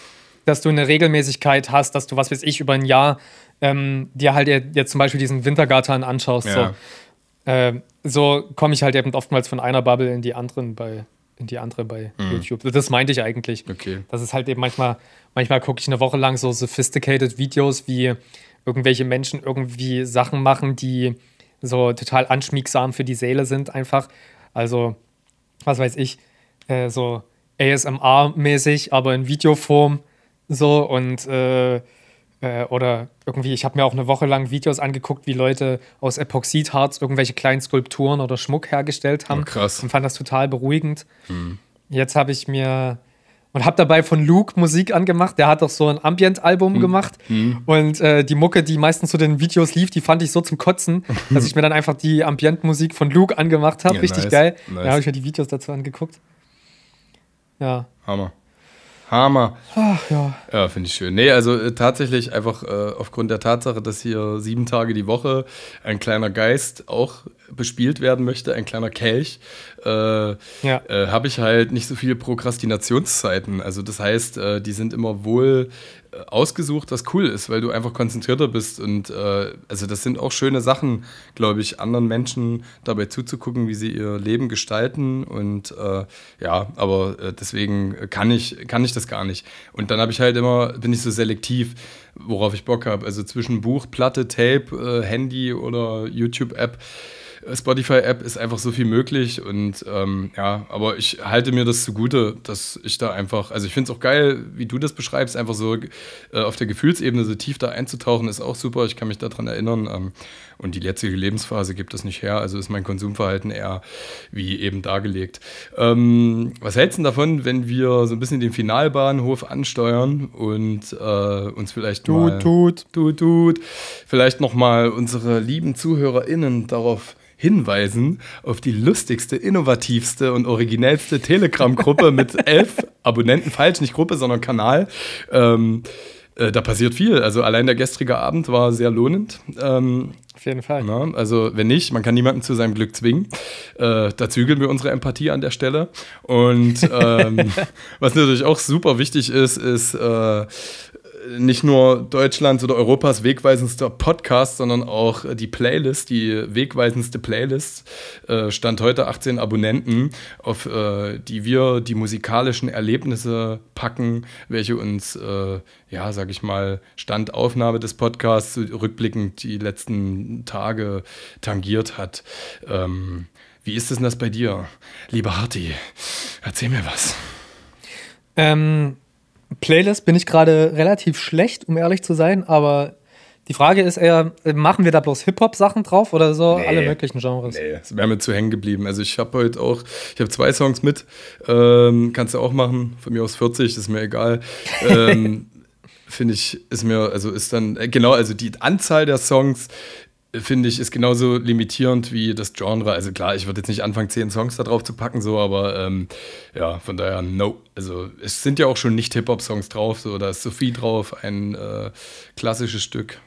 dass du eine Regelmäßigkeit hast, dass du, was weiß ich, über ein Jahr ähm, dir halt jetzt zum Beispiel diesen Wintergarten anschaust. Ja. So, ähm, so komme ich halt eben oftmals von einer Bubble in die anderen bei in die andere bei YouTube. Das meinte ich eigentlich. Mhm. Okay. Das ist halt eben manchmal, manchmal gucke ich eine Woche lang so sophisticated Videos, wie irgendwelche Menschen irgendwie Sachen machen, die so total anschmiegsam für die Seele sind, einfach. Also, was weiß ich, äh, so ASMR-mäßig, aber in Videoform so und äh, äh, oder irgendwie, ich habe mir auch eine Woche lang Videos angeguckt, wie Leute aus Epoxidharz irgendwelche kleinen Skulpturen oder Schmuck hergestellt haben. Oh, krass. Und fand das total beruhigend. Jetzt habe ich mir und habe dabei von Luke Musik angemacht. Der hat doch so ein Ambient-Album gemacht. Und äh, die Mucke, die meistens zu den Videos lief, die fand ich so zum Kotzen, dass ich mir dann einfach die Ambient-Musik von Luke angemacht habe. Ja, Richtig nice, geil. nice. Da habe ich mir die Videos dazu angeguckt. Ja. Hammer. Hammer. Ach ja. Ja, finde ich schön. Nee, also äh, tatsächlich einfach äh, aufgrund der Tatsache, dass hier sieben Tage die Woche ein kleiner Geist auch bespielt werden möchte, ein kleiner Kelch, äh, Ja. äh, habe ich halt nicht so viele Prokrastinationszeiten. Also das heißt, äh, die sind immer wohl ausgesucht, was cool ist, weil du einfach konzentrierter bist. Und äh, also das sind auch schöne Sachen, glaube ich, anderen Menschen dabei zuzugucken, wie sie ihr Leben gestalten. Und äh, ja, aber äh, deswegen kann ich, kann ich das gar nicht. Und dann habe ich halt immer, bin ich so selektiv, worauf ich Bock habe. Also zwischen Buch, Platte, Tape, äh, Handy oder YouTube-App. Spotify-App ist einfach so viel möglich und ähm, ja, aber ich halte mir das zugute, dass ich da einfach, also ich finde es auch geil, wie du das beschreibst, einfach so äh, auf der Gefühlsebene so tief da einzutauchen, ist auch super. Ich kann mich daran erinnern. Ähm, und die jetzige Lebensphase gibt das nicht her, also ist mein Konsumverhalten eher wie eben dargelegt. Ähm, was hältst du davon, wenn wir so ein bisschen den Finalbahnhof ansteuern und äh, uns vielleicht tut, mal tut, tut, tut, vielleicht nochmal unsere lieben ZuhörerInnen darauf hinweisen auf die lustigste, innovativste und originellste Telegram-Gruppe mit elf Abonnenten, falsch, nicht Gruppe, sondern Kanal. Ähm, äh, da passiert viel. Also allein der gestrige Abend war sehr lohnend. Ähm, Auf jeden Fall. Na, also wenn nicht, man kann niemanden zu seinem Glück zwingen. Äh, da zügeln wir unsere Empathie an der Stelle. Und ähm, was natürlich auch super wichtig ist, ist äh, nicht nur Deutschlands oder Europas wegweisendster Podcast, sondern auch die Playlist, die wegweisendste Playlist, äh, stand heute 18 Abonnenten, auf äh, die wir die musikalischen Erlebnisse packen, welche uns, äh, ja, sag ich mal, Standaufnahme des Podcasts rückblickend die letzten Tage tangiert hat. Ähm, wie ist es denn das bei dir, lieber Harti? Erzähl mir was. Ähm, Playlist bin ich gerade relativ schlecht, um ehrlich zu sein, aber die Frage ist eher, machen wir da bloß Hip-Hop-Sachen drauf oder so? Nee, Alle möglichen Genres. Nee, es wäre mir zu hängen geblieben. Also ich habe heute auch, ich habe zwei Songs mit, ähm, kannst du auch machen, von mir aus 40, ist mir egal. ähm, Finde ich, ist mir, also ist dann, äh, genau, also die Anzahl der Songs finde ich, ist genauso limitierend wie das Genre. Also klar, ich würde jetzt nicht anfangen, zehn Songs da drauf zu packen, so, aber ähm, ja, von daher, no. Also es sind ja auch schon nicht Hip-Hop-Songs drauf, so, da ist Sophie drauf, ein äh, klassisches Stück.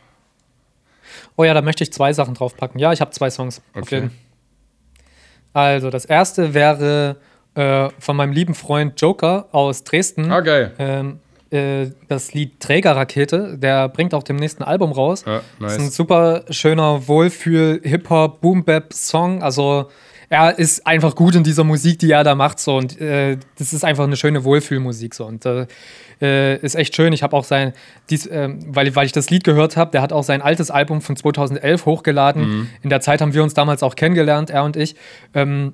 Oh ja, da möchte ich zwei Sachen drauf packen. Ja, ich habe zwei Songs. Okay. Also, das erste wäre äh, von meinem lieben Freund Joker aus Dresden. Ah, geil. Ähm, äh, das Lied Trägerrakete. Der bringt auch dem nächsten Album raus. Ja, nice. Ist ein super schöner Wohlfühl-Hip-Hop, Boom-Bap-Song. Also er ist einfach gut in dieser Musik, die er da macht. So. Und äh, das ist einfach eine schöne Wohlfühlmusik. So. Und äh, ist echt schön. Ich habe auch sein, dies, äh, weil, weil ich das Lied gehört habe, der hat auch sein altes Album von 2011 hochgeladen. Mhm. In der Zeit haben wir uns damals auch kennengelernt, er und ich. Ähm,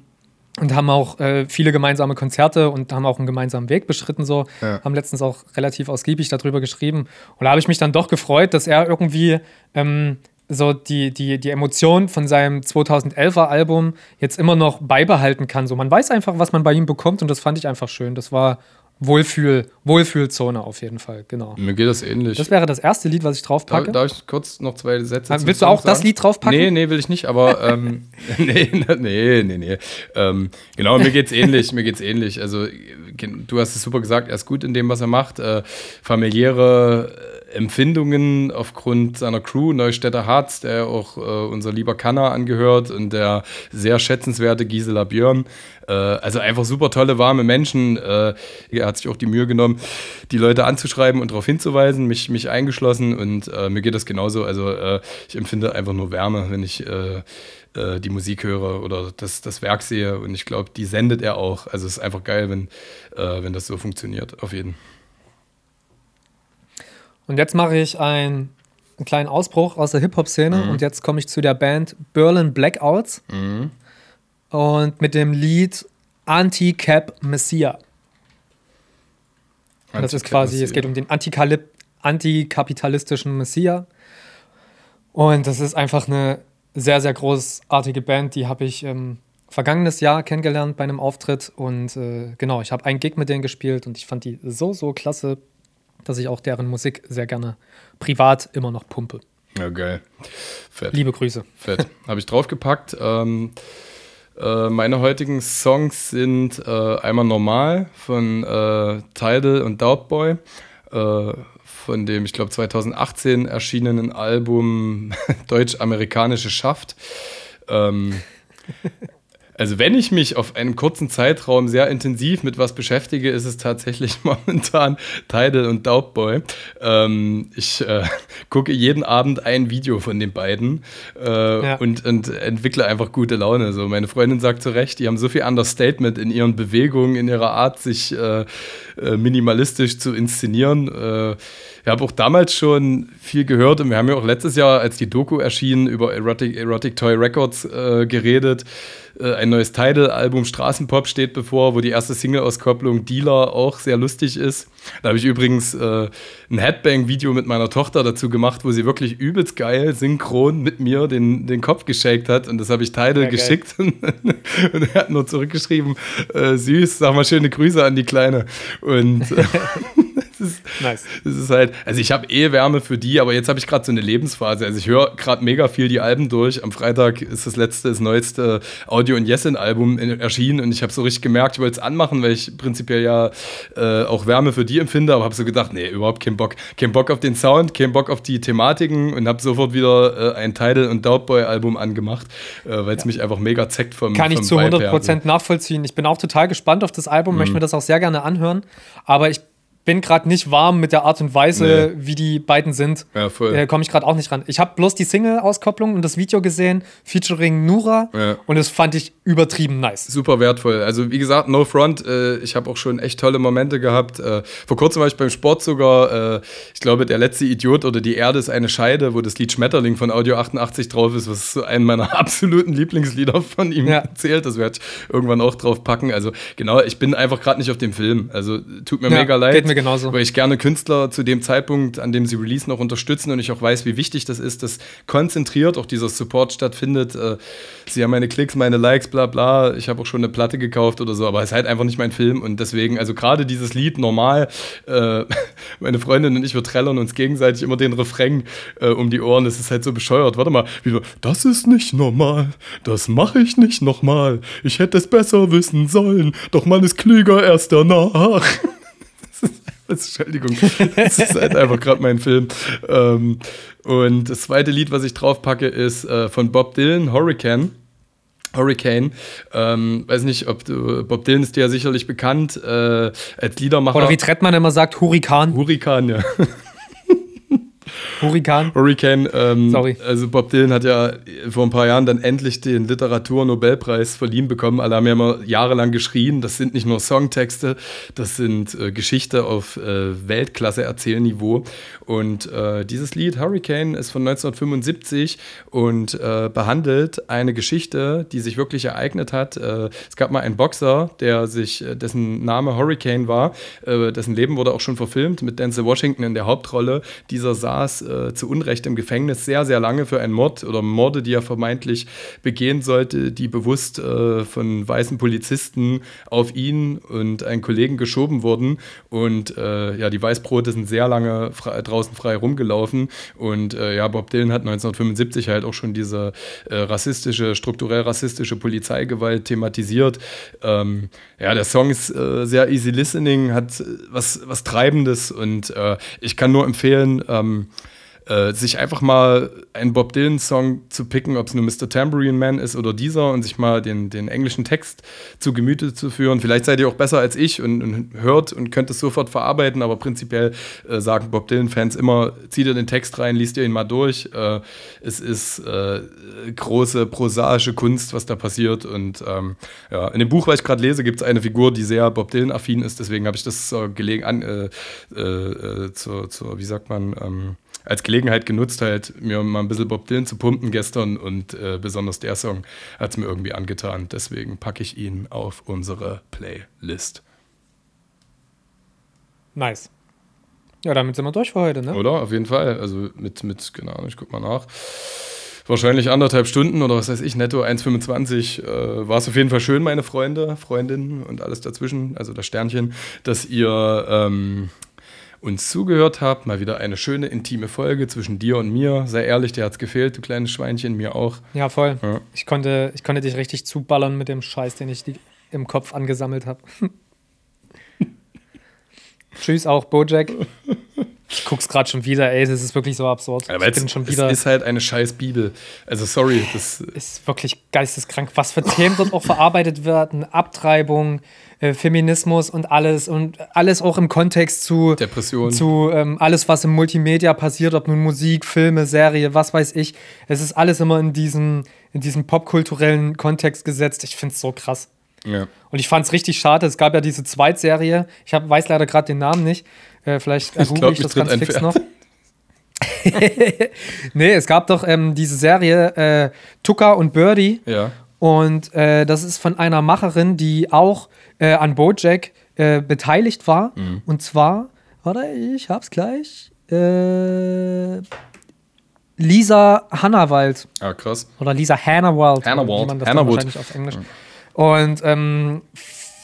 und haben auch äh, viele gemeinsame Konzerte und haben auch einen gemeinsamen Weg beschritten so. Ja. Haben letztens auch relativ ausgiebig darüber geschrieben. Und da habe ich mich dann doch gefreut, dass er irgendwie ähm, so die, die, die Emotion von seinem 2011er Album jetzt immer noch beibehalten kann. So, man weiß einfach, was man bei ihm bekommt und das fand ich einfach schön. Das war Wohlfühl, Wohlfühlzone auf jeden Fall, genau. Mir geht das ähnlich. Das wäre das erste Lied, was ich Darf, draufpacke. darf ich kurz noch zwei Sätze Ah, Willst du Song auch das sagen? Lied draufpacken? Nee, nee, will ich nicht, aber ähm, nee, nee, nee, nee. Ähm, genau, mir geht's ähnlich, mir geht's ähnlich. Also gen- du hast es super gesagt, er ist gut in dem, was er macht. Äh, familiäre äh, Empfindungen aufgrund seiner Crew, Neustädter Harz, der auch äh, unser lieber Kanner angehört und der sehr schätzenswerte Gisela Björn. Äh, also einfach super tolle, warme Menschen. Äh, er hat sich auch die Mühe genommen, die Leute anzuschreiben und darauf hinzuweisen, mich, mich eingeschlossen und äh, mir geht das genauso. Also äh, ich empfinde einfach nur Wärme, wenn ich äh, die Musik höre oder das, das Werk sehe und ich glaube, die sendet er auch. Also es ist einfach geil, wenn, wenn das so funktioniert, auf jeden. Und jetzt mache ich einen, einen kleinen Ausbruch aus der Hip-Hop-Szene Mhm. und jetzt komme ich zu der Band Berlin Blackouts und mit dem Lied Anti-Cap Messiah. Und das ist quasi, es geht um den antikapitalistischen Messiah. Und das ist einfach eine sehr, sehr großartige Band. Die habe ich ähm, vergangenes Jahr kennengelernt bei einem Auftritt. Und äh, genau, ich habe einen Gig mit denen gespielt und ich fand die so, so klasse, dass ich auch deren Musik sehr gerne privat immer noch pumpe. Ja, geil. Fett. Liebe Grüße. Fett. Habe ich draufgepackt. Ähm, äh, meine heutigen Songs sind äh, einmal normal von äh, Tidal und Doubtboy. Äh, von dem, ich glaube, 2018 erschienenen Album Deutsch-Amerikanische Schaft. Ähm, also wenn ich mich auf einem kurzen Zeitraum sehr intensiv mit was beschäftige, ist es tatsächlich momentan Tidal und Doubtboy. Ähm, ich äh, gucke jeden Abend ein Video von den beiden äh, Ja. und, und entwickle einfach gute Laune. So, meine Freundin sagt zu Recht, die haben so viel Understatement in ihren Bewegungen, in ihrer Art, sich äh, äh, minimalistisch zu inszenieren. Äh, ich habe auch damals schon viel gehört und wir haben ja auch letztes Jahr, als die Doku erschien, über Erotic, Erotic Toy Records äh, geredet. Äh, ein neues Tidal-Album Straßenpop steht bevor, wo die erste Single-Auskopplung Dealer auch sehr lustig ist. Da habe ich übrigens äh, ein Headbang-Video mit meiner Tochter dazu gemacht, wo sie wirklich übelst geil synchron mit mir den, den Kopf geschakt hat. Und das habe ich Tidal ja, geschickt. und er hat nur zurückgeschrieben, äh, süß, sag mal schöne Grüße an die Kleine. Und ist, nice. das ist halt, also ich habe eh Wärme für die, aber jetzt habe ich gerade so eine Lebensphase. Also ich höre gerade mega viel die Alben durch. Am Freitag ist das letzte, das neueste Audio- und Yesin-Album erschienen und ich habe so richtig gemerkt, ich wollte es anmachen, weil ich prinzipiell ja äh, auch Wärme für die empfinde, aber habe so gedacht, nee, überhaupt keinen Bock. Kein Bock auf den Sound, kein Bock auf die Thematiken und habe sofort wieder äh, ein Tidal- und Doubtboy-Album angemacht, äh, weil es ja. mich einfach mega zeckt vom Kann vom ich zu 100% nachvollziehen. Ich bin auch total gespannt auf das Album, mhm. möchte mir das auch sehr gerne anhören, aber ich bin gerade nicht warm mit der Art und Weise, nee. wie die beiden sind. Ja, voll. Äh, Komme ich gerade auch nicht ran. Ich habe bloß die Single-Auskopplung und das Video gesehen, featuring Nura. Ja. Und das fand ich übertrieben nice. Super wertvoll. Also, wie gesagt, No Front. Äh, ich habe auch schon echt tolle Momente gehabt. Äh, vor kurzem war ich beim Sport sogar. Äh, ich glaube, Der letzte Idiot oder Die Erde ist eine Scheide, wo das Lied Schmetterling von Audio 88 drauf ist, was so ein meiner absoluten Lieblingslieder von ihm ja. zählt. Das werde ich irgendwann auch drauf packen. Also, genau, ich bin einfach gerade nicht auf dem Film. Also, tut mir mega leid mir genauso. Weil ich gerne Künstler zu dem Zeitpunkt, an dem sie releasen, noch unterstützen und ich auch weiß, wie wichtig das ist, dass konzentriert auch dieser Support stattfindet. Äh, sie haben meine Klicks, meine Likes, bla bla. Ich habe auch schon eine Platte gekauft oder so, aber es ist halt einfach nicht mein Film und deswegen, also gerade dieses Lied normal, äh, meine Freundin und ich, wir trällern uns gegenseitig immer den Refrain äh, um die Ohren. Das ist halt so bescheuert. Warte mal, wieder, das ist nicht normal. Das mache ich nicht nochmal. Ich hätte es besser wissen sollen, doch man ist klüger erst danach. Entschuldigung, das ist halt einfach gerade mein Film. Ähm, und das zweite Lied, was ich drauf packe, ist äh, von Bob Dylan, Hurricane. Hurricane, ähm, weiß nicht, ob du, Bob Dylan ist dir ja sicherlich bekannt äh, als Liedermacher. Oder wie Trettmann immer sagt, Hurrikan. Hurrikan, ja. Hurrikan. Hurricane. Ähm, Sorry. Also Bob Dylan hat ja vor ein paar Jahren dann endlich den Literaturnobelpreis verliehen bekommen. Alle haben ja immer jahrelang geschrien, das sind nicht nur Songtexte, das sind äh, Geschichte auf äh, Weltklasse-Erzählniveau. Und äh, dieses Lied Hurricane ist von 1975 und äh, behandelt eine Geschichte, die sich wirklich ereignet hat. Äh, es gab mal einen Boxer, der sich, äh, dessen Name Hurricane war, dessen Leben wurde auch schon verfilmt mit Denzel Washington in der Hauptrolle. Dieser saß äh, zu Unrecht im Gefängnis sehr, sehr lange für einen Mord oder Morde, die er vermeintlich begehen sollte, die bewusst äh, von weißen Polizisten auf ihn und einen Kollegen geschoben wurden. Und äh, ja, die Weißbrote sind sehr lange frei, draußen frei rumgelaufen. Und äh, ja, Bob Dylan hat 1975 halt auch schon diese äh, rassistische, strukturell rassistische Polizeigewalt thematisiert. Ähm, ja, der Song ist äh, sehr easy listening, hat was, was Treibendes und ich kann nur empfehlen, ähm, äh, sich einfach mal einen Bob Dylan-Song zu picken, ob es nur Mr. Tambourine Man ist oder dieser, und sich mal den, den englischen Text zu Gemüte zu führen. Vielleicht seid ihr auch besser als ich und, und hört und könnt es sofort verarbeiten, aber prinzipiell äh, sagen Bob Dylan-Fans immer, zieht ihr den Text rein, liest ihr ihn mal durch. Äh, es ist äh, große prosaische Kunst, was da passiert. Und ähm, ja, in dem Buch, was ich gerade lese, gibt es eine Figur, die sehr Bob Dylan-affin ist, deswegen habe ich das äh, gelegen an, äh, zur, zur, wie sagt man, ähm, als Gelegenheit genutzt, halt mir mal ein bisschen Bob Dylan zu pumpen gestern und äh, besonders der Song hat es mir irgendwie angetan. Deswegen packe ich ihn auf unsere Playlist. Nice. Ja, damit sind wir durch für heute, ne? Oder? Auf jeden Fall. Also mit, mit genau, ich guck mal nach. Wahrscheinlich anderthalb Stunden oder was weiß ich, netto 1,25. Äh, War es auf jeden Fall schön, meine Freunde, Freundinnen und alles dazwischen, also das Sternchen, dass ihr ähm, uns zugehört habt. Mal wieder eine schöne, intime Folge zwischen dir und mir. Sei ehrlich, dir hat es gefehlt, du kleines Schweinchen, mir auch. Ja, voll. Ja. Ich, konnte, ich konnte dich richtig zuballern mit dem Scheiß, den ich im Kopf angesammelt habe. Tschüss auch, Bojack. Ich guck's gerade schon wieder, ey, das ist wirklich so absurd. Aber ich bin schon wieder. Es ist halt eine scheiß Bibel. Also sorry, das ist wirklich geisteskrank, was für Themen dort auch verarbeitet werden, Abtreibung, äh, Feminismus und alles und alles auch im Kontext zu Depression, zu ähm, alles, was im Multimedia passiert, ob nun Musik, Filme, Serie, was weiß ich. Es ist alles immer in diesem in diesem popkulturellen Kontext gesetzt. Ich find's so krass. Ja. Und ich fand es richtig schade. Es gab ja diese Zweitserie. Ich hab, weiß leider gerade den Namen nicht. Äh, vielleicht Ich google ich das ganz fix Pferd. noch. nee, es gab doch ähm, diese Serie äh, Tucker und Birdie. Ja. Und äh, das ist von einer Macherin, die auch äh, an Bojack äh, beteiligt war. Mhm. Und zwar, warte, ich hab's gleich. Äh, Lisa Hannawald. Ah, krass. Oder Lisa Hannawald. Hannawald. wie man das Hannawald. wahrscheinlich auf Englisch. Und ähm,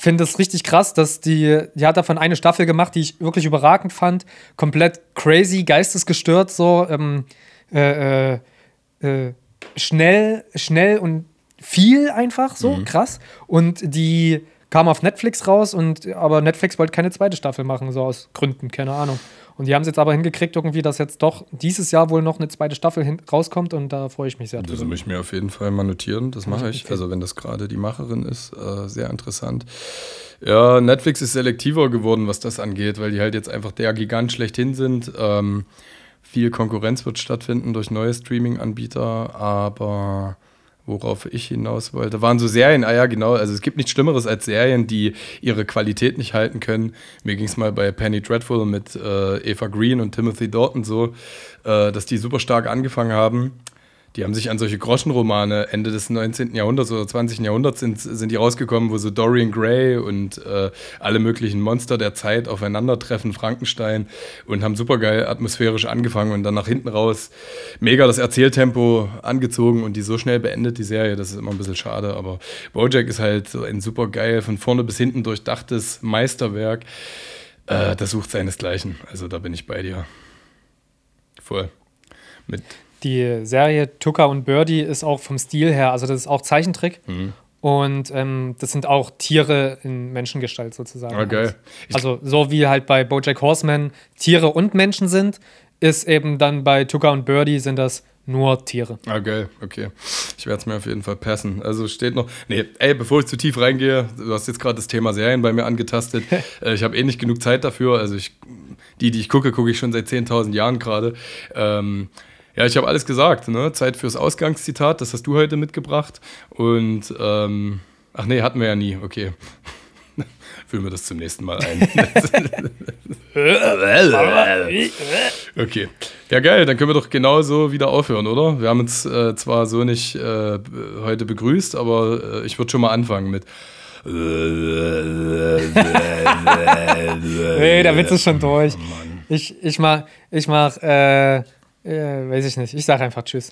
finde es richtig krass, dass die, die hat davon eine Staffel gemacht, die ich wirklich überragend fand. Komplett crazy, geistesgestört, so ähm, äh, äh, äh, schnell, schnell und viel einfach, so krass. Und die kam auf Netflix raus und aber Netflix wollte keine zweite Staffel machen, so aus Gründen, keine Ahnung. Und die haben es jetzt aber hingekriegt, irgendwie, dass jetzt doch dieses Jahr wohl noch eine zweite Staffel rauskommt und da freue ich mich sehr Das muss ich mir auf jeden Fall mal notieren. Das mache ich. Also, wenn das gerade die Macherin ist, äh, sehr interessant. Ja, Netflix ist selektiver geworden, was das angeht, weil die halt jetzt einfach der Gigant schlechthin sind. Ähm, viel Konkurrenz wird stattfinden durch neue Streaming-Anbieter, aber worauf ich hinaus wollte, waren so Serien, ah ja, genau, also es gibt nichts Schlimmeres als Serien, die ihre Qualität nicht halten können. Mir ging es mal bei Penny Dreadful mit äh, Eva Green und Timothy Dalton so, äh, dass die super stark angefangen haben. Die haben sich an solche Groschenromane Ende des 19. Jahrhunderts oder 20. Jahrhunderts sind, sind die rausgekommen, wo so Dorian Gray und äh, alle möglichen Monster der Zeit aufeinandertreffen, Frankenstein, und haben supergeil atmosphärisch angefangen und dann nach hinten raus mega das Erzähltempo angezogen und die so schnell beendet, die Serie, das ist immer ein bisschen schade, aber Bojack ist halt so ein supergeil, von vorne bis hinten durchdachtes Meisterwerk. Äh, das sucht seinesgleichen, also da bin ich bei dir. Voll. Mit Die Serie Tucker und Birdie ist auch vom Stil her, also das ist auch Zeichentrick. Mhm. Und ähm, das sind auch Tiere in Menschengestalt sozusagen. Ah, geil. Ich- Also so wie halt bei Bojack Horseman Tiere und Menschen sind, ist eben dann bei Tucker und Birdie sind das nur Tiere. Ah, geil, okay. Ich werde es mir auf jeden Fall passen. Also steht noch. Nee, ey, bevor ich zu tief reingehe, du hast jetzt gerade das Thema Serien bei mir angetastet. äh, ich habe eh nicht genug Zeit dafür. Also ich, die, die ich gucke, gucke ich schon seit 10.000 Jahren gerade. Ähm, ja, ich habe alles gesagt. Ne? Zeit fürs Ausgangszitat, das hast du heute mitgebracht. Und, ähm, ach nee, hatten wir ja nie. Okay. Führen wir das zum nächsten Mal ein. Okay. Ja, geil, dann können wir doch genauso wieder aufhören, oder? Wir haben uns äh, zwar so nicht äh, heute begrüßt, aber äh, ich würde schon mal anfangen mit. Nee, der Witz ist schon durch. Ich, ich mach, ich mach, äh, äh, weiß ich nicht. Ich sag einfach Tschüss.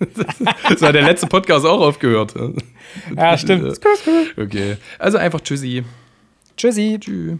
Das war der letzte Podcast auch aufgehört. Ja, stimmt. Okay. Also einfach Tschüssi. Tschüssi. Tschüss.